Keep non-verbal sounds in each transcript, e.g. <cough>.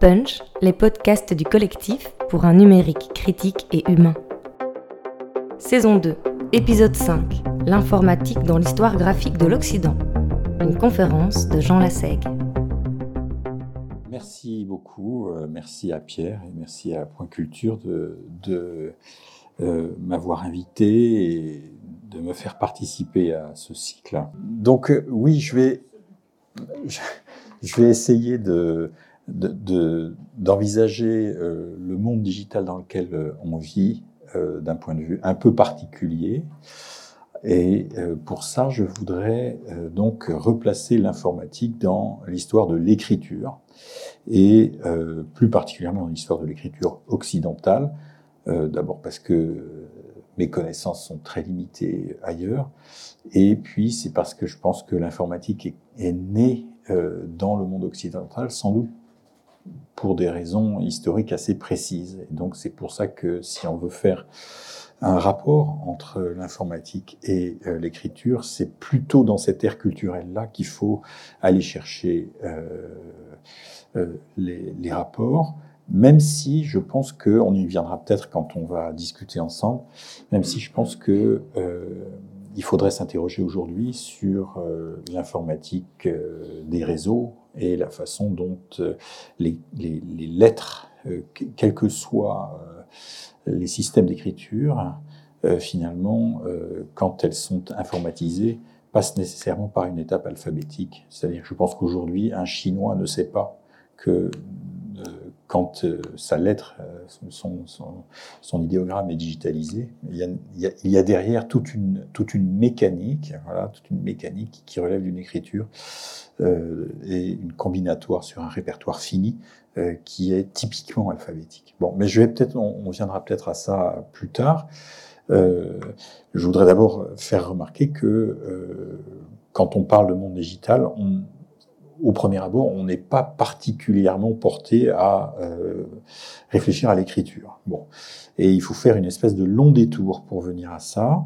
Punch, les podcasts du collectif pour un numérique critique et humain. Saison 2, épisode 5, l'informatique dans l'histoire graphique de l'Occident. Une conférence de Jean Lassègue. Merci beaucoup, euh, merci à Pierre et merci à Point Culture de, euh, m'avoir invité et de me faire participer à ce cycle. Donc euh, oui, je vais, je vais essayer de, d'envisager euh, le monde digital dans lequel euh, on vit euh, d'un point de vue un peu particulier. Et pour ça, je voudrais donc replacer l'informatique dans l'histoire de l'écriture, et plus particulièrement dans l'histoire de l'écriture occidentale, d'abord parce que mes connaissances sont très limitées ailleurs, et puis c'est parce que je pense que l'informatique est, est née dans le monde occidental, sans doute pour des raisons historiques assez précises. Et donc c'est pour ça que si on veut faire un rapport entre l'informatique et euh, l'écriture, c'est plutôt dans cette ère culturelle-là qu'il faut aller chercher euh, euh, les, rapports, même si je pense qu'on y viendra peut-être quand on va discuter ensemble, même si je pense que il faudrait s'interroger aujourd'hui sur l'informatique des réseaux, et la façon dont euh, les, lettres, euh, quels que soient euh, les systèmes d'écriture, finalement, quand elles sont informatisées, passent nécessairement par une étape alphabétique. C'est-à-dire, je pense qu'aujourd'hui, un Chinois ne sait pas que quand sa lettre, son, son, son, idéogramme est digitalisé, il y a, il y a, il y a derrière toute une, toute une mécanique, voilà, toute une mécanique qui relève d'une écriture euh, et une combinatoire sur un répertoire fini euh, qui est typiquement alphabétique. Bon, mais je vais peut-être, on, on, viendra peut-être à ça plus tard. Euh, je voudrais d'abord faire remarquer que euh, quand on parle de monde digital, on, au premier abord, on n'est pas particulièrement porté à euh, réfléchir à l'écriture. Bon, et il faut faire une espèce de long détour pour venir à ça.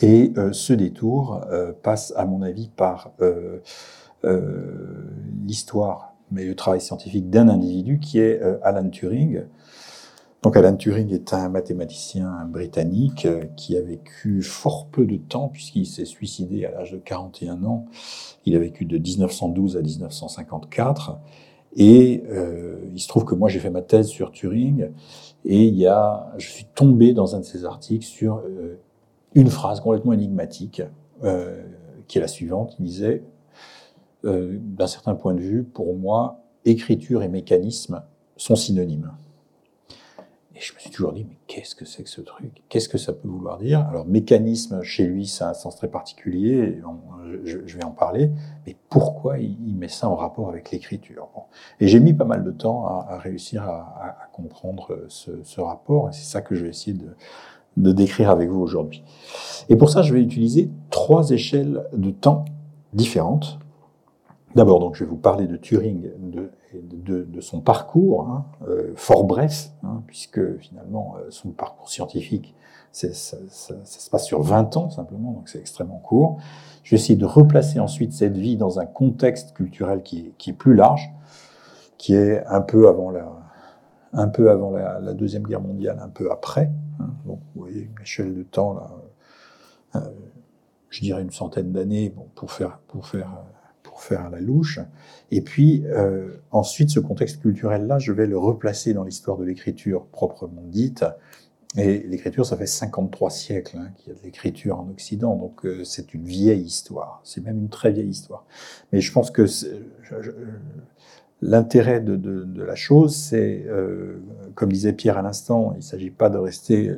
Et euh, ce détour euh, passe, à mon avis, par l'histoire, mais le travail scientifique d'un individu qui est Alan Turing. Donc Alan Turing est un mathématicien britannique euh, qui a vécu fort peu de temps puisqu'il s'est suicidé à l'âge de 41 ans. Il a vécu de 1912 à 1954. Et euh, il se trouve que moi j'ai fait ma thèse sur Turing et il y a, je suis tombé dans un de ses articles sur euh, une phrase complètement énigmatique qui est la suivante. Il disait d'un certain point de vue, pour moi, écriture et mécanisme sont synonymes. Et je me suis toujours dit, mais qu'est-ce que c'est que ce truc? Qu'est-ce que ça peut vouloir dire? Alors, mécanisme, chez lui, c'est un sens très particulier, je, vais en parler, mais pourquoi il, met ça en rapport avec l'écriture? Et j'ai mis pas mal de temps à, réussir à, comprendre ce, rapport, et c'est ça que je vais essayer de, de décrire avec vous aujourd'hui. Et pour ça, je vais utiliser trois échelles de temps différentes D'abord, donc, je vais vous parler de Turing, de, de, son parcours, hein, euh, fort bref, hein, puisque finalement, euh, son parcours scientifique, ça, se passe sur 20 ans simplement, donc c'est extrêmement court. Je vais essayer de replacer ensuite cette vie dans un contexte culturel qui est, plus large, qui est un peu avant la, un peu avant la Deuxième Guerre mondiale, un peu après. Hein. Donc, vous voyez une échelle de temps, là, euh, je dirais une centaine d'années, bon, pour faire, pour faire faire la louche. Et puis euh, ensuite, ce contexte culturel-là, je vais le replacer dans l'histoire de l'écriture proprement dite. Et l'écriture, ça fait 53 siècles hein, qu'il y a de l'écriture en Occident, donc euh, c'est une vieille histoire. C'est même une très vieille histoire. Mais je pense que l'intérêt de, la chose, c'est, euh, comme disait Pierre à l'instant, il ne s'agit pas de rester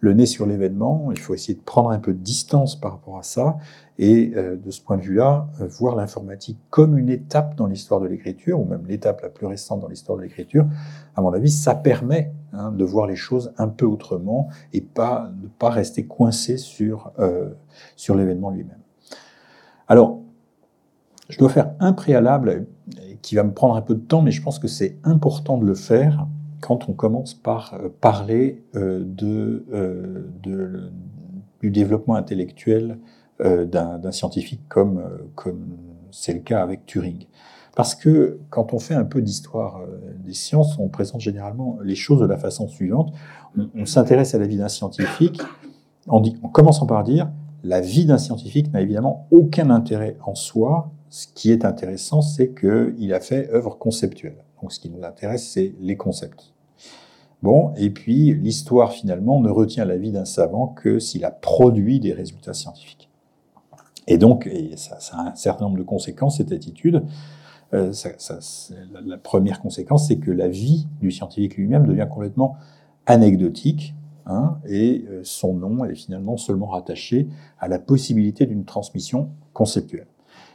le nez sur l'événement, il faut essayer de prendre un peu de distance par rapport à ça, et euh, de ce point de vue-là, euh, voir l'informatique comme une étape dans l'histoire de l'écriture, ou même l'étape la plus récente dans l'histoire de l'écriture, à mon avis, ça permet hein, de voir les choses un peu autrement et pas ne pas rester coincé sur, euh, sur l'événement lui-même. Alors, je dois faire un préalable qui va me prendre un peu de temps, mais je pense que c'est important de le faire quand on commence par parler de, de, du développement intellectuel d'un scientifique comme euh, comme c'est le cas avec Turing. Parce que quand on fait un peu d'histoire euh, des sciences, on présente généralement les choses de la façon suivante. On, s'intéresse à la vie d'un scientifique en commençant par dire la vie d'un scientifique n'a évidemment aucun intérêt en soi. Ce qui est intéressant, c'est qu'il a fait œuvre conceptuelle. Donc ce qui nous intéresse, c'est les concepts. Bon, et puis l'histoire finalement ne retient la vie d'un savant que s'il a produit des résultats scientifiques. Et donc, ça, a un certain nombre de conséquences, cette attitude. Euh, la, première conséquence, c'est que la vie du scientifique lui-même devient complètement anecdotique, hein, et euh, son nom est finalement seulement rattaché à la possibilité d'une transmission conceptuelle.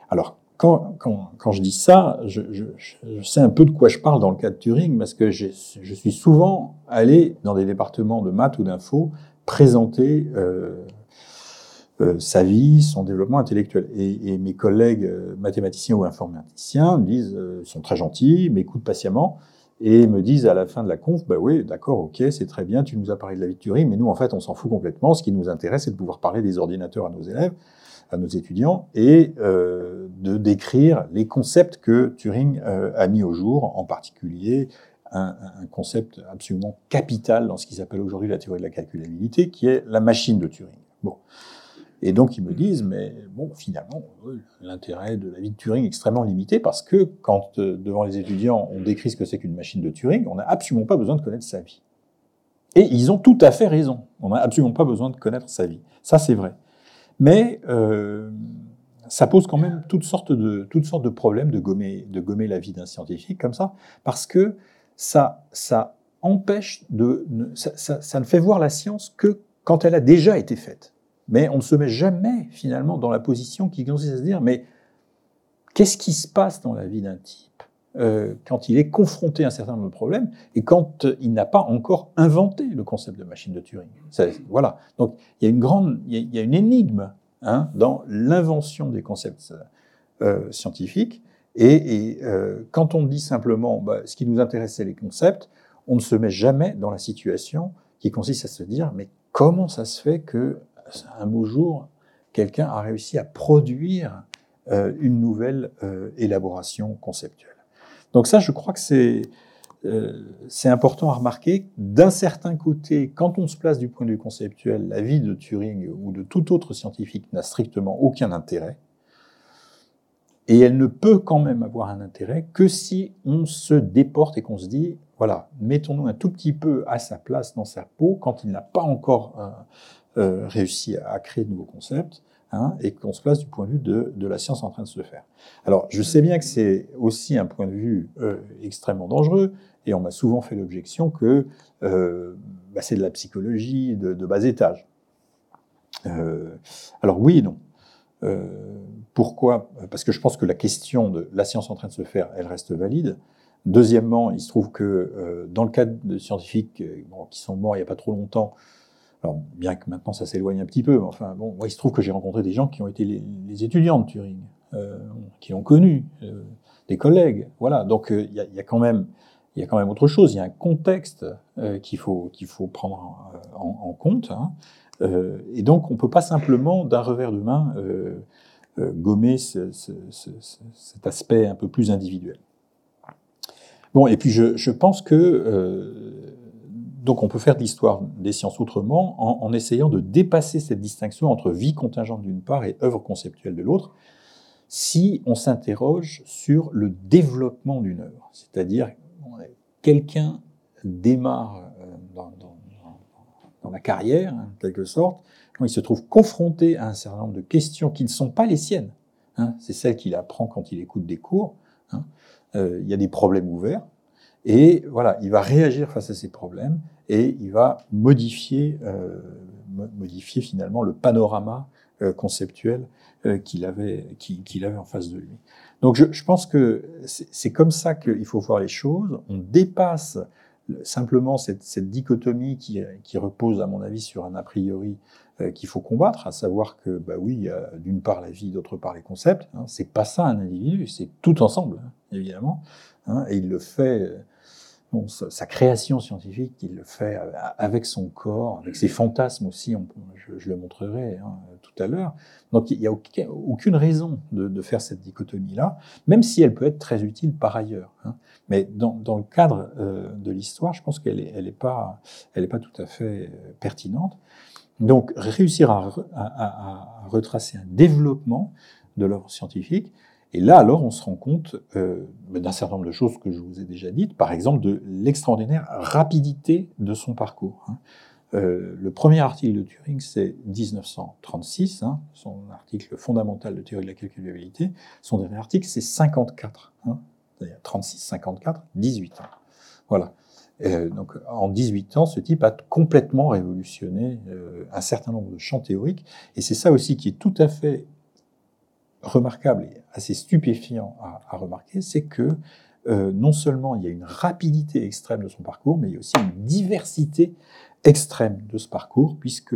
Alors, quand, je dis ça, je, sais un peu de quoi je parle dans le cas de Turing, parce que je, je suis souvent allé dans des départements de maths ou d'info présenter euh, euh, sa vie, son développement intellectuel. Et, mes collègues euh, mathématiciens ou informaticiens me disent, euh, sont très gentils, m'écoutent patiemment et me disent à la fin de la conf, bah oui, d'accord, ok, c'est très bien, tu nous as parlé de la vie de Turing, mais nous, en fait, on s'en fout complètement. Ce qui nous intéresse, c'est de pouvoir parler des ordinateurs à nos élèves, à nos étudiants, et de décrire les concepts que Turing a mis au jour, en particulier un, un concept absolument capital dans ce qui s'appelle aujourd'hui la théorie de la calculabilité, qui est la machine de Turing. Bon. Et donc ils me disent, mais bon, finalement, l'intérêt de la vie de Turing est extrêmement limité parce que quand euh, devant les étudiants on décrit ce que c'est qu'une machine de Turing, on n'a absolument pas besoin de connaître sa vie. Et ils ont tout à fait raison. On n'a absolument pas besoin de connaître sa vie. Ça, c'est vrai. Mais euh, ça pose quand même toutes sortes de, toutes sortes de problèmes de gommer, de gommer la vie d'un scientifique comme ça, parce que ça, ça empêche de, ça, ça, ça ne fait voir la science que quand elle a déjà été faite. Mais on ne se met jamais finalement dans la position qui consiste à se dire, mais qu'est-ce qui se passe dans la vie d'un type euh, quand il est confronté à un certain nombre de problèmes et quand euh, il n'a pas encore inventé le concept de machine de Turing? voilà. Donc il y a une grande, il y a, une énigme hein, dans l'invention des concepts euh, scientifiques. Et, quand on dit simplement, bah, ce qui nous intéresse c'est les concepts, on ne se met jamais dans la situation qui consiste à se dire, mais comment ça se fait que un beau jour, quelqu'un a réussi à produire euh, une nouvelle euh, élaboration conceptuelle. Donc ça, je crois que euh, c'est important à remarquer. D'un certain côté, quand on se place du point de vue conceptuel, la vie de Turing ou de tout autre scientifique n'a strictement aucun intérêt. Et elle ne peut quand même avoir un intérêt que si on se déporte et qu'on se dit, voilà, mettons-nous un tout petit peu à sa place dans sa peau quand il n'a pas encore euh, réussi à, créer de nouveaux concepts, hein, et qu'on se place du point de vue de, de, la science en train de se faire. Alors, je sais bien que c'est aussi un point de vue euh, extrêmement dangereux, et on m'a souvent fait l'objection que euh, bah, c'est de la psychologie de, bas étage. Alors oui et non. Pourquoi? Parce que je pense que la question de la science en train de se faire, elle reste valide. Deuxièmement, il se trouve que dans le cadre de scientifiques qui sont morts il n'y a pas trop longtemps, alors, bien que maintenant ça s'éloigne un petit peu, mais enfin, bon, il se trouve que j'ai rencontré des gens qui ont été les, étudiants de Turing, euh, qui ont connu, euh, des collègues, voilà. Donc, euh, il y, a, y, a, quand même, il y a quand même autre chose. Il y a un contexte euh, qu'il faut faut prendre en, en compte. Hein. et donc, on peut pas simplement d'un revers de main gommer ce, ce, ce, cet aspect un peu plus individuel. Bon, et puis je, je pense que donc on peut faire de l'histoire des sciences autrement en, essayant de dépasser cette distinction entre vie contingente d'une part et œuvre conceptuelle de l'autre, si on s'interroge sur le développement d'une œuvre. C'est-à-dire, quelqu'un démarre euh, dans, la carrière, en quelque sorte, quand il se trouve confronté à un certain nombre de questions qui ne sont pas les siennes. Hein, c'est celles qu'il apprend quand il écoute des cours. Hein, euh, il y a des problèmes ouverts. Et voilà, il va réagir face à ces problèmes et il va modifier, euh, modifier finalement le panorama euh, conceptuel euh, qu'il avait, qu'il avait en face de lui. Donc je, pense que c'est comme ça qu'il faut voir les choses. On dépasse simplement cette, dichotomie qui, repose, à mon avis, sur un a priori qu'il faut combattre, à savoir que, bah oui, d'une part la vie, d'autre part les concepts. Hein, c'est pas ça un individu, c'est tout ensemble, hein, évidemment. Hein, et il le fait bon, sa, création scientifique, il le fait avec son corps, avec ses fantasmes aussi, je, le montrerai hein, tout à l'heure. Donc il n'y a aucune raison de, faire cette dichotomie-là, même si elle peut être très utile par ailleurs. Hein. Mais dans, le cadre euh, de l'histoire, je pense qu'elle n'est est pas, pas tout à fait euh, pertinente. Donc réussir à retracer un développement de l'œuvre scientifique, et là, alors, on se rend compte euh, d'un certain nombre de choses que je vous ai déjà dites, par exemple de l'extraordinaire rapidité de son parcours. Hein. Euh, le premier article de Turing, c'est 1936, hein, son article fondamental de théorie de la calculabilité. Son dernier article, c'est 54, hein, c'est-à-dire 36, 54, 18 ans. Voilà. Euh, donc, en 18 ans, ce type a complètement révolutionné un certain nombre de champs théoriques, et c'est ça aussi qui est tout à fait remarquable et assez stupéfiant à, remarquer, c'est que euh, non seulement il y a une rapidité extrême de son parcours, mais il y a aussi une diversité extrême de ce parcours, puisque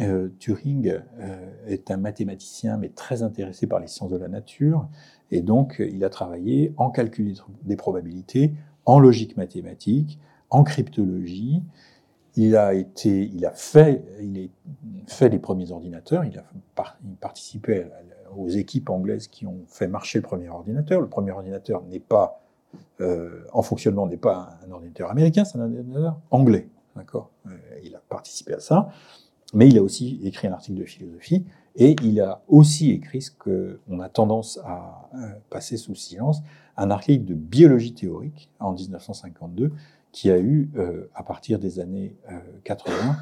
euh, Turing euh, est un mathématicien, mais très intéressé par les sciences de la nature, et donc il a travaillé en calcul des probabilités, en logique mathématique, en cryptologie. Il a été, il a fait, il a fait les premiers ordinateurs. Il a participé à aux équipes anglaises qui ont fait marcher le premier ordinateur. Le premier ordinateur n'est pas, euh, en fonctionnement, n'est pas un ordinateur américain, c'est un ordinateur anglais. D'accord? Euh, Il a participé à ça, mais il a aussi écrit un article de philosophie et il a aussi écrit ce qu'on a tendance à euh, passer sous silence, un article de biologie théorique en 1952 qui a eu, à partir des années 80,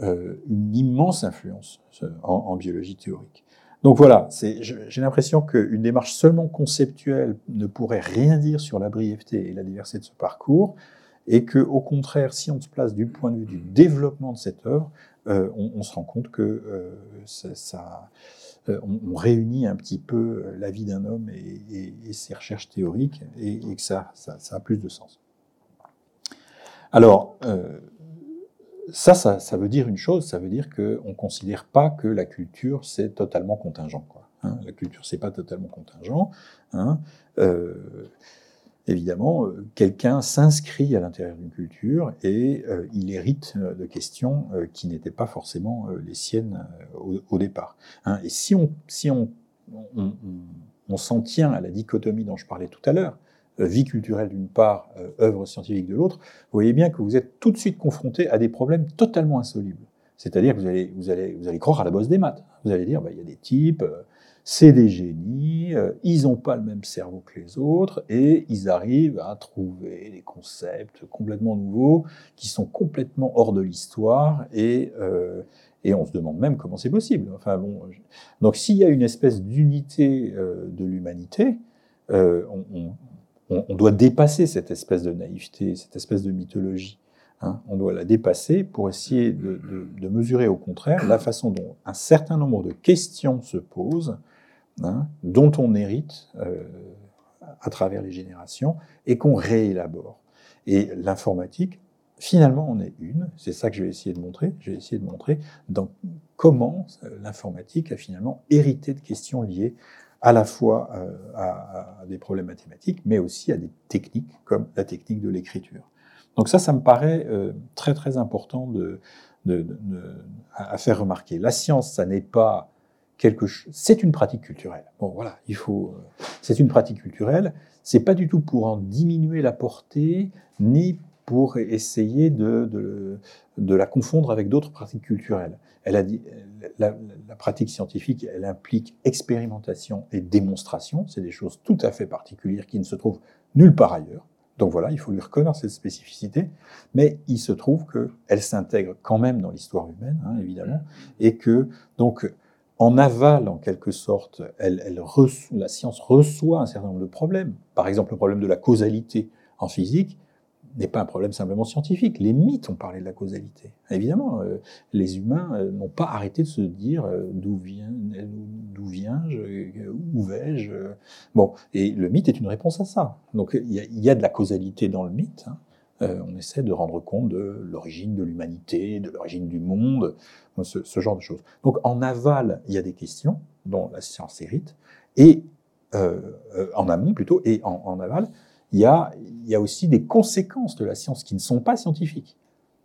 une immense influence en biologie théorique. Donc voilà, j'ai l'impression qu'une démarche seulement conceptuelle ne pourrait rien dire sur la brièveté et la diversité de ce parcours, et que, au contraire, si on se place du point de vue du développement de cette œuvre, euh, on, se rend compte que euh, ça, euh, on, réunit un petit peu la vie d'un homme et, ses recherches théoriques, et, que ça, ça, a plus de sens. Alors, ça, ça, veut dire une chose, ça veut dire qu'on ne considère pas que la culture, c'est totalement contingent. Hein. La culture, c'est pas totalement contingent. Hein. Euh, évidemment, euh, quelqu'un s'inscrit à l'intérieur d'une culture et euh, il hérite de questions qui n'étaient pas forcément les siennes au, départ. Hein. Et si on, si on, on s'en tient à la dichotomie dont je parlais tout à l'heure, vie culturelle d'une part, euh, œuvre scientifique de l'autre, vous voyez bien que vous êtes tout de suite confronté à des problèmes totalement insolubles. C'est-à-dire que vous allez, vous, allez, vous allez croire à la bosse des maths. Vous allez dire, bah, il y a des types, euh, c'est des génies, ils n'ont pas le même cerveau que les autres, et ils arrivent à trouver des concepts complètement nouveaux, qui sont complètement hors de l'histoire, et, et on se demande même comment c'est possible. Enfin, donc s'il y a une espèce d'unité de l'humanité, on, on, doit dépasser cette espèce de naïveté, cette espèce de mythologie. Hein. On doit la dépasser pour essayer de, mesurer au contraire la façon dont un certain nombre de questions se posent, hein, dont on hérite euh, à travers les générations et qu'on réélabore. Et l'informatique, finalement, en est une. C'est ça que je vais essayer de montrer. Je vais essayer de montrer dans comment euh, l'informatique a finalement hérité de questions liées à la fois euh, à, des problèmes mathématiques, mais aussi à des techniques comme la technique de l'écriture. Donc ça, ça me paraît euh, très très important à faire remarquer. La science, ça n'est pas quelque chose, c'est une pratique culturelle. Bon, voilà, il faut, euh, c'est une pratique culturelle. C'est pas du tout pour en diminuer la portée, ni pour essayer de la confondre avec d'autres pratiques culturelles. La, pratique scientifique, elle implique expérimentation et démonstration. C'est des choses tout à fait particulières qui ne se trouvent nulle part ailleurs. Donc voilà, il faut lui reconnaître cette spécificité, mais il se trouve qu'elle s'intègre quand même dans l'histoire humaine, hein, évidemment, et que donc en aval, en quelque sorte, la science reçoit un certain nombre de problèmes. Par exemple, le problème de la causalité en physique, n'est pas un problème simplement scientifique. Les mythes ont parlé de la causalité. Évidemment, euh, les humains euh, n'ont pas arrêté de se dire euh, d'où viens-je, où vais-je. Bon, et le mythe est une réponse à ça. Donc il y, a, de la causalité dans le mythe. Hein. on essaie de rendre compte de l'origine de l'humanité, de l'origine du monde, ce, genre de choses. Donc en aval, il y a des questions dont la science hérite, et en amont plutôt, et en aval, il y a, aussi des conséquences de la science qui ne sont pas scientifiques.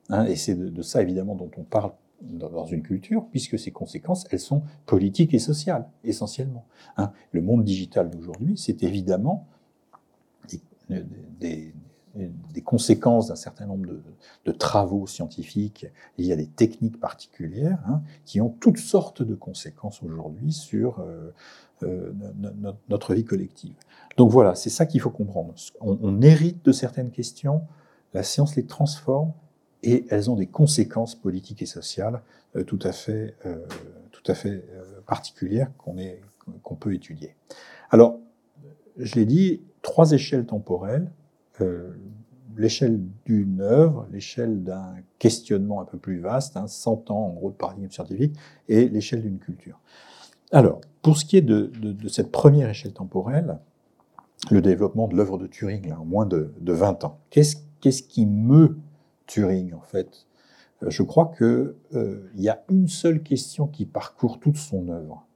Hein, et c'est de, ça, évidemment, dont on parle dans une culture, puisque ces conséquences, elles sont politiques et sociales, essentiellement. Hein. Le monde digital d'aujourd'hui, c'est évidemment des, des conséquences d'un certain nombre de, travaux scientifiques liés à des techniques particulières, hein, qui ont toutes sortes de conséquences aujourd'hui sur euh, euh, notre vie collective. Donc voilà, c'est ça qu'il faut comprendre. On, hérite de certaines questions, la science les transforme et elles ont des conséquences politiques et sociales euh, tout à fait, tout à fait particulières qu'on qu'on peut étudier. Alors, je l'ai dit, trois échelles temporelles. L'échelle d'une œuvre, l'échelle d'un questionnement un peu plus vaste, hein, 100 ans en gros de paradigme scientifique, et l'échelle d'une culture. Alors, pour ce qui est de, cette première échelle temporelle, le développement de l'œuvre de Turing, là, en moins de, de 20 ans, qu'est-ce qu'est-ce qui meut Turing, en fait? Euh, Je crois qu'il euh, y a une seule question qui parcourt toute son œuvre.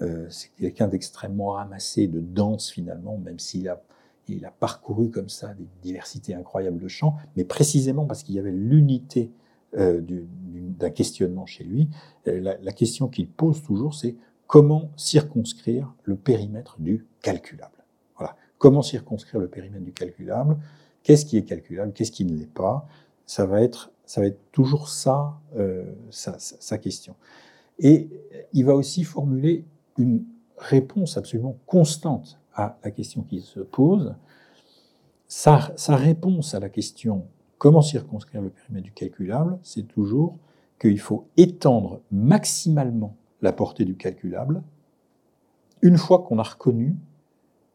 Euh, c'est quelqu'un d'extrêmement ramassé, de dense finalement, même s'il a, il a parcouru comme ça des diversités incroyables de champs, mais précisément parce qu'il y avait l'unité euh, d'un questionnement chez lui. Euh, la, question qu'il pose toujours, c'est comment circonscrire le périmètre du calculable. Voilà. Comment circonscrire le périmètre du calculable? Qu'est-ce qui est calculable? Qu'est-ce qui ne l'est pas? Ça va être, ça va être toujours ça, euh, sa, question. Et il va aussi formuler une réponse absolument constante à la question qui se pose. Sa, réponse à la question comment circonscrire le périmètre du calculable, c'est toujours qu'il faut étendre maximalement la portée du calculable une fois qu'on a reconnu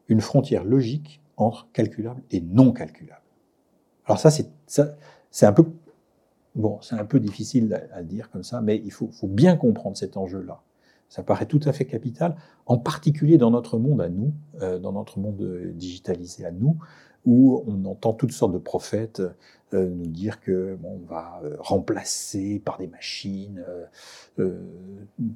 une frontière logique entre calculable et non calculable. Alors ça, c'est c'est un peu bon, c'est un peu difficile à, dire comme ça, mais il faut bien comprendre cet enjeu-là. Ça paraît tout à fait capital, en particulier dans notre monde à nous, euh, dans notre monde digitalisé à nous, où on entend toutes sortes de prophètes euh, nous dire que bon, on va euh, remplacer par des machines euh, euh,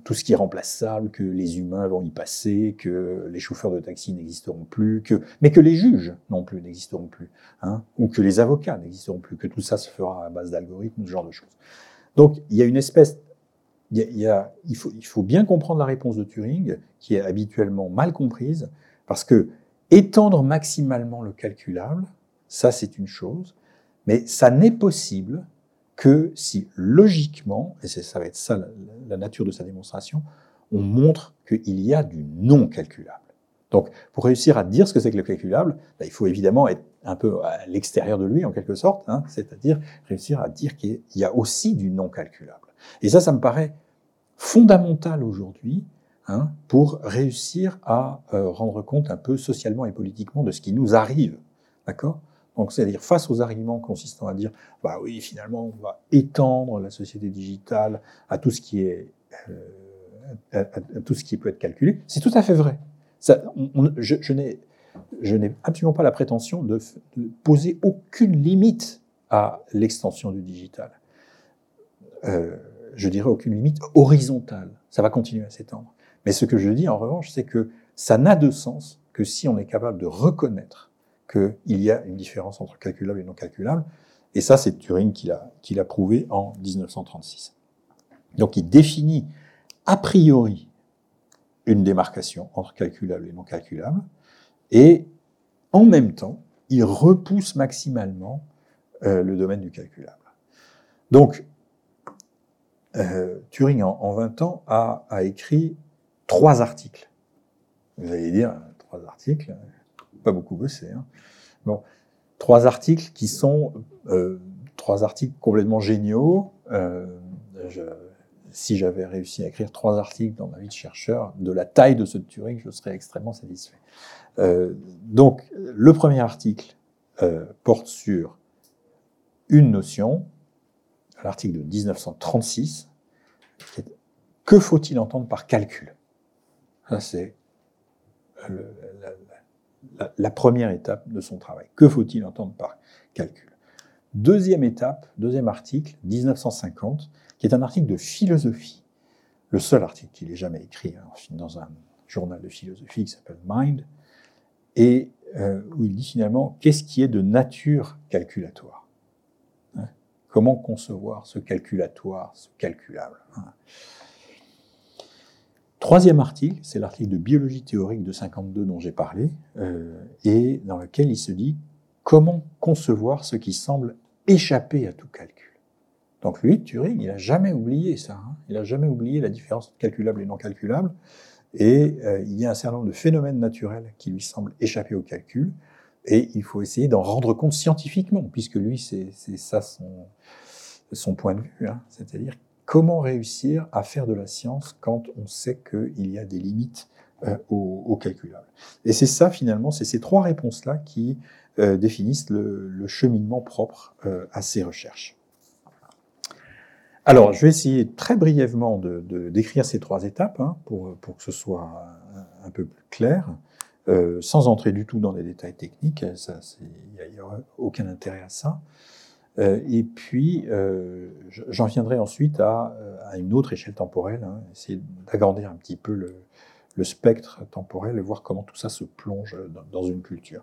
tout ce qui est remplaçable, que les humains vont y passer, que les chauffeurs de taxi n'existeront plus, que mais que les juges non plus n'existeront plus, hein, ou que les avocats n'existeront plus, que tout ça se fera à base d'algorithmes, ce genre de choses. Donc il y a une espèce il, faut, bien comprendre la réponse de Turing, qui est habituellement mal comprise, parce que Étendre maximalement le calculable, ça c'est une chose, mais ça n'est possible que si logiquement, et ça va être ça la, la, nature de sa démonstration, on montre qu'il y a du non calculable. Donc pour réussir à dire ce que c'est que le calculable, ben, il faut évidemment être un peu à l'extérieur de lui en quelque sorte, hein, c'est-à-dire réussir à dire qu'il y a aussi du non calculable. Et ça, ça me paraît fondamental aujourd'hui hein, pour réussir à euh, rendre compte un peu socialement et politiquement de ce qui nous arrive. D'accord? Donc, c'est-à-dire face aux arguments consistant à dire, bah oui, finalement, on va étendre la société digitale à tout ce qui est, euh, à, tout ce qui peut être calculé, c'est tout à fait vrai. Je, n'ai absolument pas la prétention de, de, poser aucune limite à l'extension du digital. Euh, je dirais aucune limite horizontale. Ça va continuer à s'étendre. Mais ce que je dis en revanche, c'est que ça n'a de sens que si on est capable de reconnaître qu'il y a une différence entre calculable et non calculable. Et ça, c'est Turing qui l'a, prouvé en 1936. Donc il définit a priori une démarcation entre calculable et non calculable, et en même temps, il repousse maximalement euh, le domaine du calculable. Donc, euh, Turing, en, en, 20 ans, a, écrit trois articles. Vous allez dire, trois articles, pas beaucoup bossé. Hein. Bon, trois articles qui sont euh, trois articles complètement géniaux. Euh, si j'avais réussi à écrire trois articles dans ma vie de chercheur de la taille de ce de Turing, je serais extrêmement satisfait. Euh, donc, le premier article euh, porte sur une notion, l'article de 1936, que faut-il entendre par calcul? C'est la, première étape de son travail. Que faut-il entendre par calcul? Deuxième étape, deuxième article, 1950, qui est un article de philosophie. Le seul article qu'il ait jamais écrit hein, dans un journal de philosophie qui s'appelle Mind. Et euh, où il dit finalement qu'est-ce qui est de nature calculatoire? Comment concevoir ce calculatoire, ce calculable hein? Troisième article, c'est l'article de biologie théorique de 52 dont j'ai parlé, euh, et dans lequel il se dit comment concevoir ce qui semble échapper à tout calcul. Donc lui, Turing, il n'a jamais oublié ça. Hein. il n'a jamais oublié la différence calculable et non calculable. Et euh, il y a un certain nombre de phénomènes naturels qui lui semblent échapper au calcul. Et il faut essayer d'en rendre compte scientifiquement, puisque lui, c'est ça son, point de vue. Hein. C'est-à-dire comment réussir à faire de la science quand on sait qu'il y a des limites euh, au, calculable. Et c'est ça, finalement, c'est ces trois réponses-là qui euh, définissent le, cheminement propre euh, à ces recherches. Alors, je vais essayer très brièvement de, décrire ces trois étapes hein, pour, que ce soit un, peu plus clair, sans entrer du tout dans les détails techniques. Il n'y a, aucun intérêt à ça. Euh, et puis, euh, j'en viendrai ensuite à, une autre échelle temporelle, hein, essayer d'agrandir un petit peu le, spectre temporel et voir comment tout ça se plonge dans, une culture.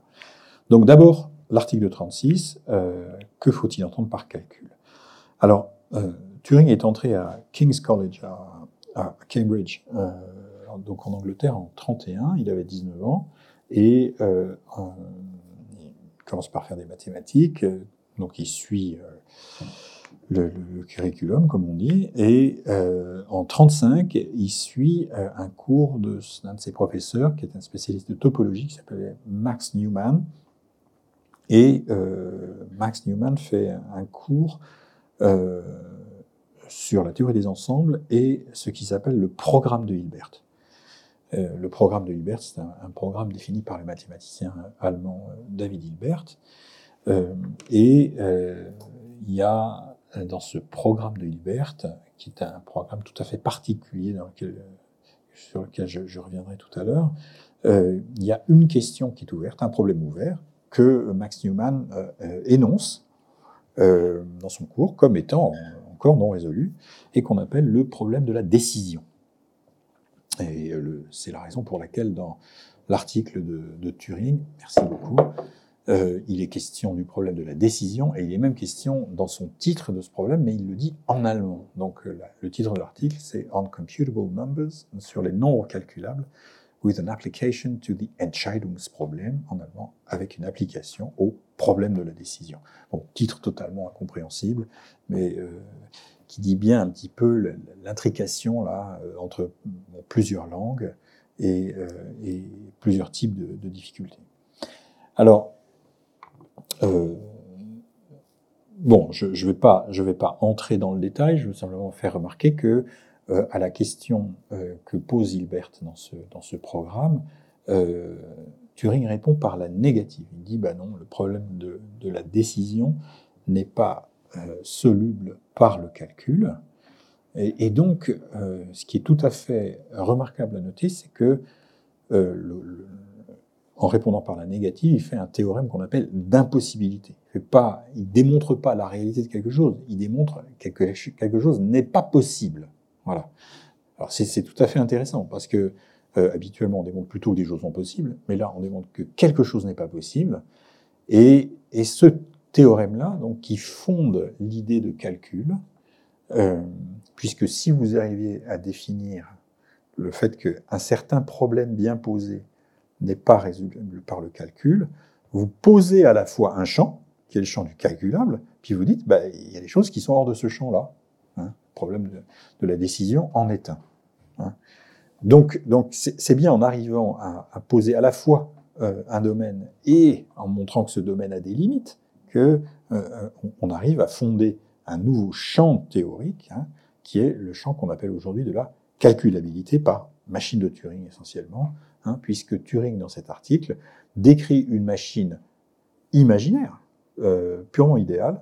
Donc d'abord, l'article 36, euh, que faut-il entendre par calcul? Alors, euh, Turing est entré à King's College, à, Cambridge, euh, donc en Angleterre en 31, il avait 19 ans, et euh, il commence par faire des mathématiques, donc il suit euh, le, curriculum, comme on dit, et euh, en 35, il suit euh, un cours d'un de ses professeurs, qui est un spécialiste de topologie, qui s'appelait Max Newman. Et Max Newman fait un cours sur la théorie des ensembles et ce qui s'appelle le programme de Hilbert. Le programme de Hilbert, c'est un, programme défini par le mathématicien allemand David Hilbert, euh, et euh, il y a dans ce programme de Hilbert, qui est un programme tout à fait particulier sur lequel je, reviendrai tout à l'heure, euh, il y a une question qui est ouverte, un problème ouvert, que Max Newman énonce dans son cours comme étant encore non résolu, et qu'on appelle le problème de la décision. Et c'est la raison pour laquelle dans l'article de, Turing, merci beaucoup, euh, il est question du problème de la décision, et il est même question dans son titre de ce problème, mais il le dit en allemand. Donc euh, le titre de l'article, c'est Uncomputable Numbers, sur les nombres calculables, with an application to the Entscheidungsproblem, en allemand, avec une application au problème de la décision. Bon, titre totalement incompréhensible, mais euh, qui dit bien un petit peu l'intrication là entre plusieurs langues et, plusieurs types de, difficultés. Alors, euh, bon, je ne je vais, pas, je vais pas entrer dans le détail, je veux simplement faire remarquer que euh, à la question euh, que pose Hilbert dans ce, dans ce programme, euh, Turing répond par la négative. Il dit, bah non, le problème de, la décision n'est pas euh, soluble par le calcul. Et, donc, ce qui est tout à fait remarquable à noter, c'est que le en répondant par la négative, il fait un théorème qu'on appelle d'impossibilité. Il il démontre pas la réalité de quelque chose, il démontre que quelque chose n'est pas possible. Voilà. Alors c'est tout à fait intéressant parce que euh, habituellement on démontre plutôt que des choses sont possibles, mais là on démontre que quelque chose n'est pas possible. Et ce théorème-là, donc qui fonde l'idée de calcul, euh, puisque si vous arriviez à définir le fait qu'un certain problème bien posé n'est pas résoluble par le calcul, vous posez à la fois un champ, qui est le champ du calculable, puis vous dites, bah, il y a des choses qui sont hors de ce champ-là. Hein. Le problème de, la décision en est un. Hein. Donc, donc c'est bien en arrivant à, poser à la fois euh, un domaine et en montrant que ce domaine a des limites que euh, on, arrive à fonder un nouveau champ théorique, hein, qui est le champ qu'on appelle aujourd'hui de la calculabilité par machine de Turing essentiellement, Hein, puisque Turing, dans cet article, décrit une machine imaginaire, euh, purement idéale,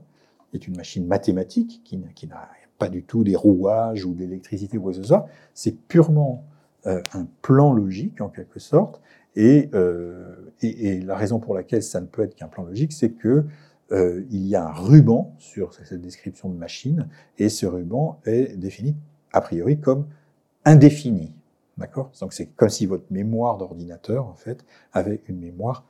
est une machine mathématique qui, n'a pas du tout des rouages ou de l'électricité ou quoi que ce soit, c'est purement euh, un plan logique en quelque sorte, euh, et, la raison pour laquelle ça ne peut être qu'un plan logique, c'est que il y a un ruban sur cette description de machine, et ce ruban est défini a priori comme indéfini. D'accord? Donc c'est comme si votre mémoire d'ordinateur, en fait, avait une mémoire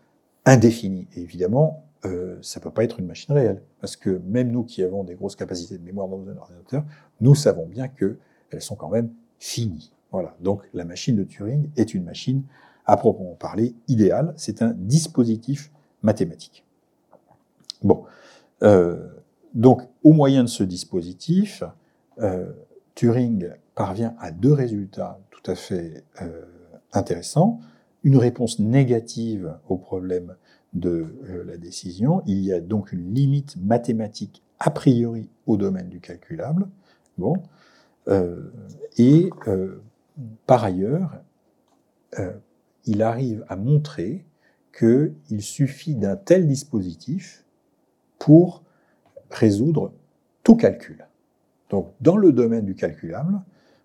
indéfinie. Et évidemment, euh, ça ne peut pas être une machine réelle. Parce que même nous qui avons des grosses capacités de mémoire dans nos ordinateurs, nous savons bien qu'elles sont quand même finies. Voilà. Donc la machine de Turing est une machine, à proprement parler, idéale. C'est un dispositif mathématique. Bon. Euh, donc, au moyen de ce dispositif, euh, Turing parvient à deux résultats tout à fait euh, intéressants. Une réponse négative au problème de la décision. Il y a donc une limite mathématique a priori au domaine du calculable. Bon. Et par ailleurs, il arrive à montrer qu'il suffit d'un tel dispositif pour résoudre tout calcul. Donc, dans le domaine du calculable,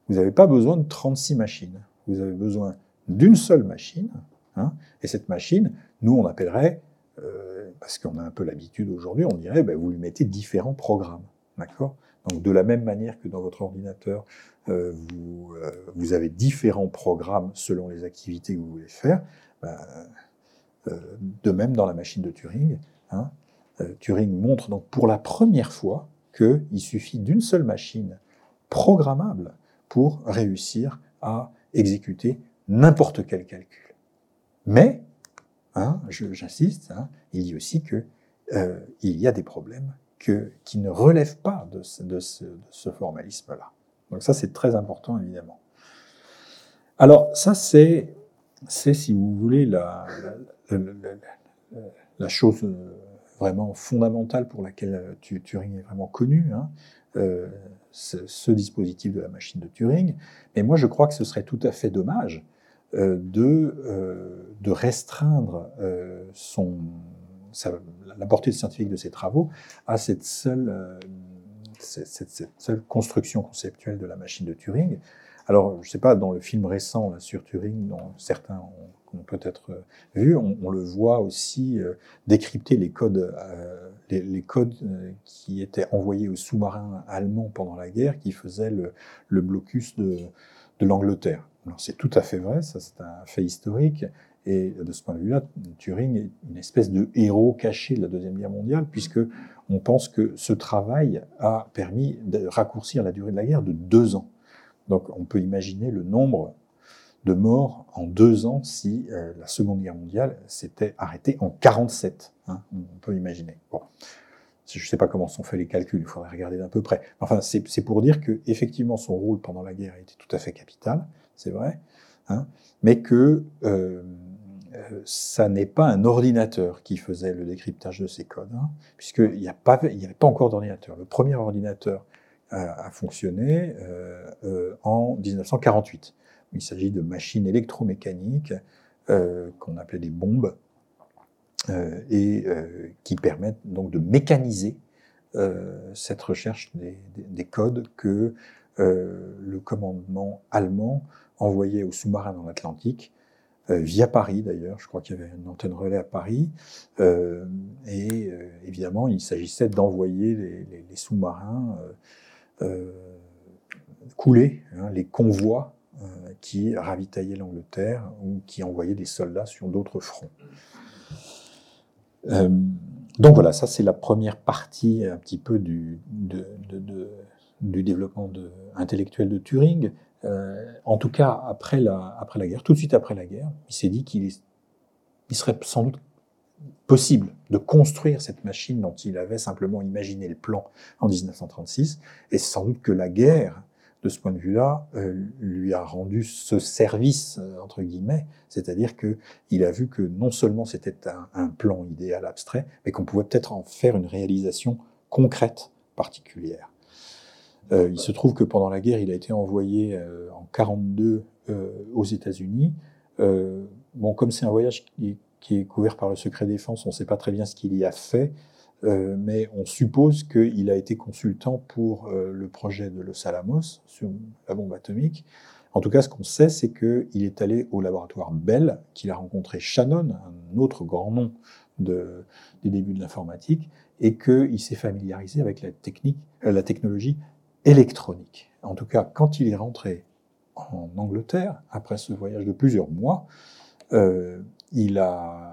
vous n'avez pas besoin de 36 machines. Vous avez besoin d'une seule machine. Hein, et cette machine, nous, on appellerait, euh, parce qu'on a un peu l'habitude aujourd'hui, on dirait, ben, vous lui mettez différents programmes. D'accord? Donc, de la même manière que dans votre ordinateur, euh, vous, euh, vous, avez différents programmes selon les activités que vous voulez faire, ben, de même dans la machine de Turing. Hein, Turing montre donc pour la première fois qu'il suffit d'une seule machine programmable pour réussir à exécuter n'importe quel calcul. Mais Hein, j'insiste, hein, il dit aussi que euh, il y a des problèmes que, qui ne relèvent pas de ce, formalisme-là. Donc ça, c'est très important, évidemment. Alors ça, c'est, si vous voulez, la, chose euh, vraiment fondamentale pour laquelle euh, Turing est vraiment connu, hein, euh, ce, dispositif de la machine de Turing. Mais moi, je crois que ce serait tout à fait dommage euh, de, restreindre son, la portée scientifique de ses travaux à cette seule, construction conceptuelle de la machine de Turing. Alors, je ne sais pas, dans le film récent sur Turing, dont certains ont, ont peut-être vu, on, le voit aussi euh, décrypter les codes, euh, les, codes qui étaient envoyés aux sous-marins allemands pendant la guerre, qui faisaient le, blocus de, de l'Angleterre. C'est tout à fait vrai, ça c'est un fait historique. Et de ce point de vue-là, Turing est une espèce de héros caché de la Deuxième Guerre mondiale, puisque on pense que ce travail a permis de raccourcir la durée de la guerre de deux ans. Donc on peut imaginer le nombre de morts en deux ans si euh, la Seconde Guerre mondiale s'était arrêtée en 47. Hein, on peut imaginer. Bon. Je ne sais pas comment sont faits les calculs, il faudrait regarder d'un peu près. Enfin, c'est pour dire que effectivement son rôle pendant la guerre a été tout à fait capital c'est vrai, hein, mais que euh, euh, ça n'est pas un ordinateur qui faisait le décryptage de ces codes, hein, puisqu'il n'y avait pas encore d'ordinateur. Le premier ordinateur a, fonctionné en 1948. Il s'agit de machines électromécaniques euh, qu'on appelait des bombes euh, et qui permettent donc de mécaniser cette recherche des, des, des codes que le commandement allemand envoyé aux sous-marins dans l'Atlantique, euh, via Paris d'ailleurs, je crois qu'il y avait une antenne relais à Paris, euh, et euh, évidemment il s'agissait d'envoyer les, sous-marins euh, euh, couler, hein, les convois qui ravitaillaient l'Angleterre ou qui envoyaient des soldats sur d'autres fronts. donc voilà, ça c'est la première partie un petit peu du, du développement intellectuel de Turing. Euh, en tout cas, après la, après la guerre, tout de suite après la guerre, il s'est dit qu'il il serait sans doute possible de construire cette machine dont il avait simplement imaginé le plan en 1936, et sans doute que la guerre, de ce point de vue-là, euh, lui a rendu ce service, euh, entre guillemets, c'est-à-dire que il a vu que non seulement c'était un, plan idéal abstrait, mais qu'on pouvait peut-être en faire une réalisation concrète particulière. Euh, il se trouve que pendant la guerre, il a été envoyé en 42 euh, aux États-Unis. Bon, comme c'est un voyage qui, est couvert par le secret défense, on ne sait pas très bien ce qu'il y a fait, euh, mais on suppose qu'il a été consultant pour euh, le projet de Los Alamos sur la bombe atomique. En tout cas, ce qu'on sait, c'est qu'il est allé au laboratoire Bell, qu'il a rencontré Shannon, un autre grand nom de, des débuts de l'informatique, et qu'il s'est familiarisé avec la technique, la technologie électronique. En tout cas, quand il est rentré en Angleterre, après ce voyage de plusieurs mois, euh, il, a,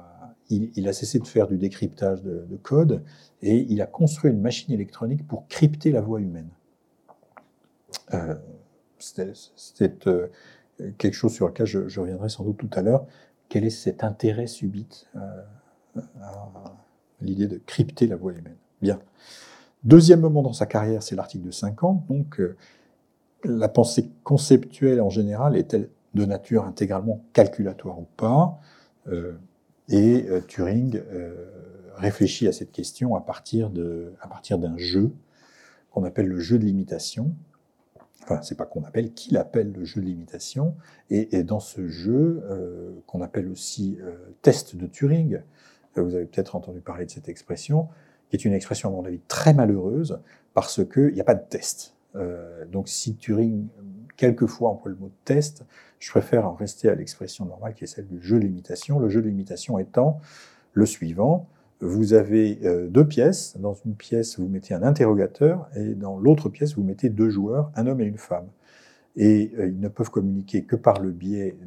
il, a cessé de faire du décryptage de, code et il a construit une machine électronique pour crypter la voix humaine. Euh, C'était euh, quelque chose sur lequel je, reviendrai sans doute tout à l'heure. Quel est cet intérêt subite euh, à l'idée de crypter la voix humaine? Bien. Deuxième moment dans sa carrière, c'est l'article de 50. Donc, euh, la pensée conceptuelle en général est-elle de nature intégralement calculatoire ou pas? Et euh, Turing réfléchit à cette question à partir d'un jeu qu'on appelle le jeu de l'imitation. Enfin, c'est pas qu'on appelle, qu'il appelle le jeu de l'imitation. Et, dans ce jeu, qu'on appelle aussi test de Turing, vous avez peut-être entendu parler de cette expression, qui est une expression, à mon avis, très malheureuse, parce qu'il n'y a pas de test. Euh, donc si Turing, quelquefois, emploie le mot test, je préfère en rester à l'expression normale qui est celle du jeu de l'imitation. Le jeu de l'imitation étant le suivant. Vous avez euh, deux pièces. Dans une pièce, vous mettez un interrogateur et dans l'autre pièce, vous mettez deux joueurs, un homme et une femme. Et euh, ils ne peuvent communiquer que par le biais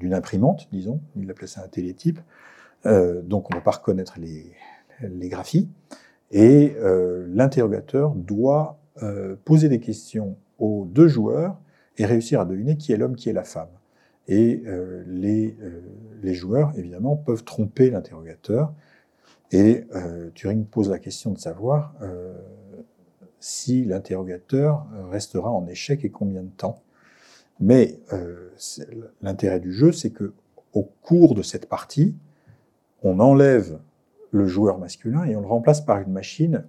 d'une imprimante, disons. Il appelait ça un télétype. donc on ne va pas reconnaître les, les graphies, et euh, l'interrogateur doit euh, poser des questions aux deux joueurs et réussir à deviner qui est l'homme, qui est la femme. Et euh, les, les, joueurs, évidemment, peuvent tromper l'interrogateur. Et Turing pose la question de savoir si l'interrogateur restera en échec et combien de temps. Mais l'intérêt du jeu, c'est que au cours de cette partie, on enlève le joueur masculin et on le remplace par une machine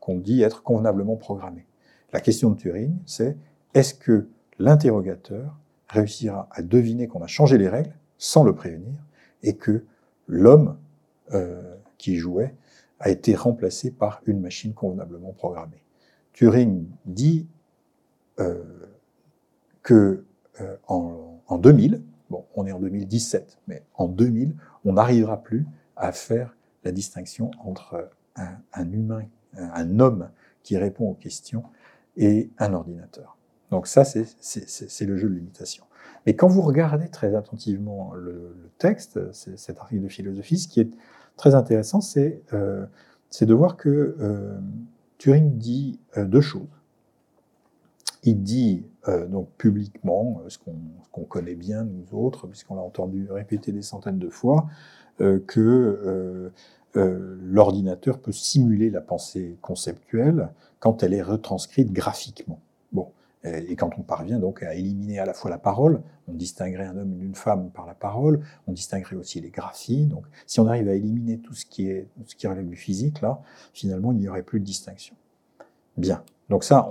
qu'on dit être convenablement programmée. La question de Turing, c'est est-ce que l'interrogateur réussira à deviner qu'on a changé les règles sans le prévenir et que l'homme euh, qui jouait a été remplacé par une machine convenablement programmée. Turing dit euh, que euh, en, en 2000, bon, on est en 2017, mais en 2000, on n'arrivera plus à faire la distinction entre un, humain, un homme qui répond aux questions et un ordinateur. Donc ça, c'est le jeu de l'imitation. Mais quand vous regardez très attentivement le, texte, cet article de philosophie, ce qui est très intéressant, c'est euh, de voir que euh, Turing dit euh, deux choses. Il dit euh, donc publiquement ce qu'on connaît bien nous autres, puisqu'on l'a entendu répéter des centaines de fois, que l'ordinateur peut simuler la pensée conceptuelle quand elle est retranscrite graphiquement. Bon, et quand on parvient donc à éliminer à la fois la parole, on distinguerait un homme d'une femme par la parole, on distinguerait aussi les graphies. Donc, si on arrive à éliminer tout ce qui est ce qui relève du physique, là, finalement, il n'y aurait plus de distinction. Bien. Donc ça,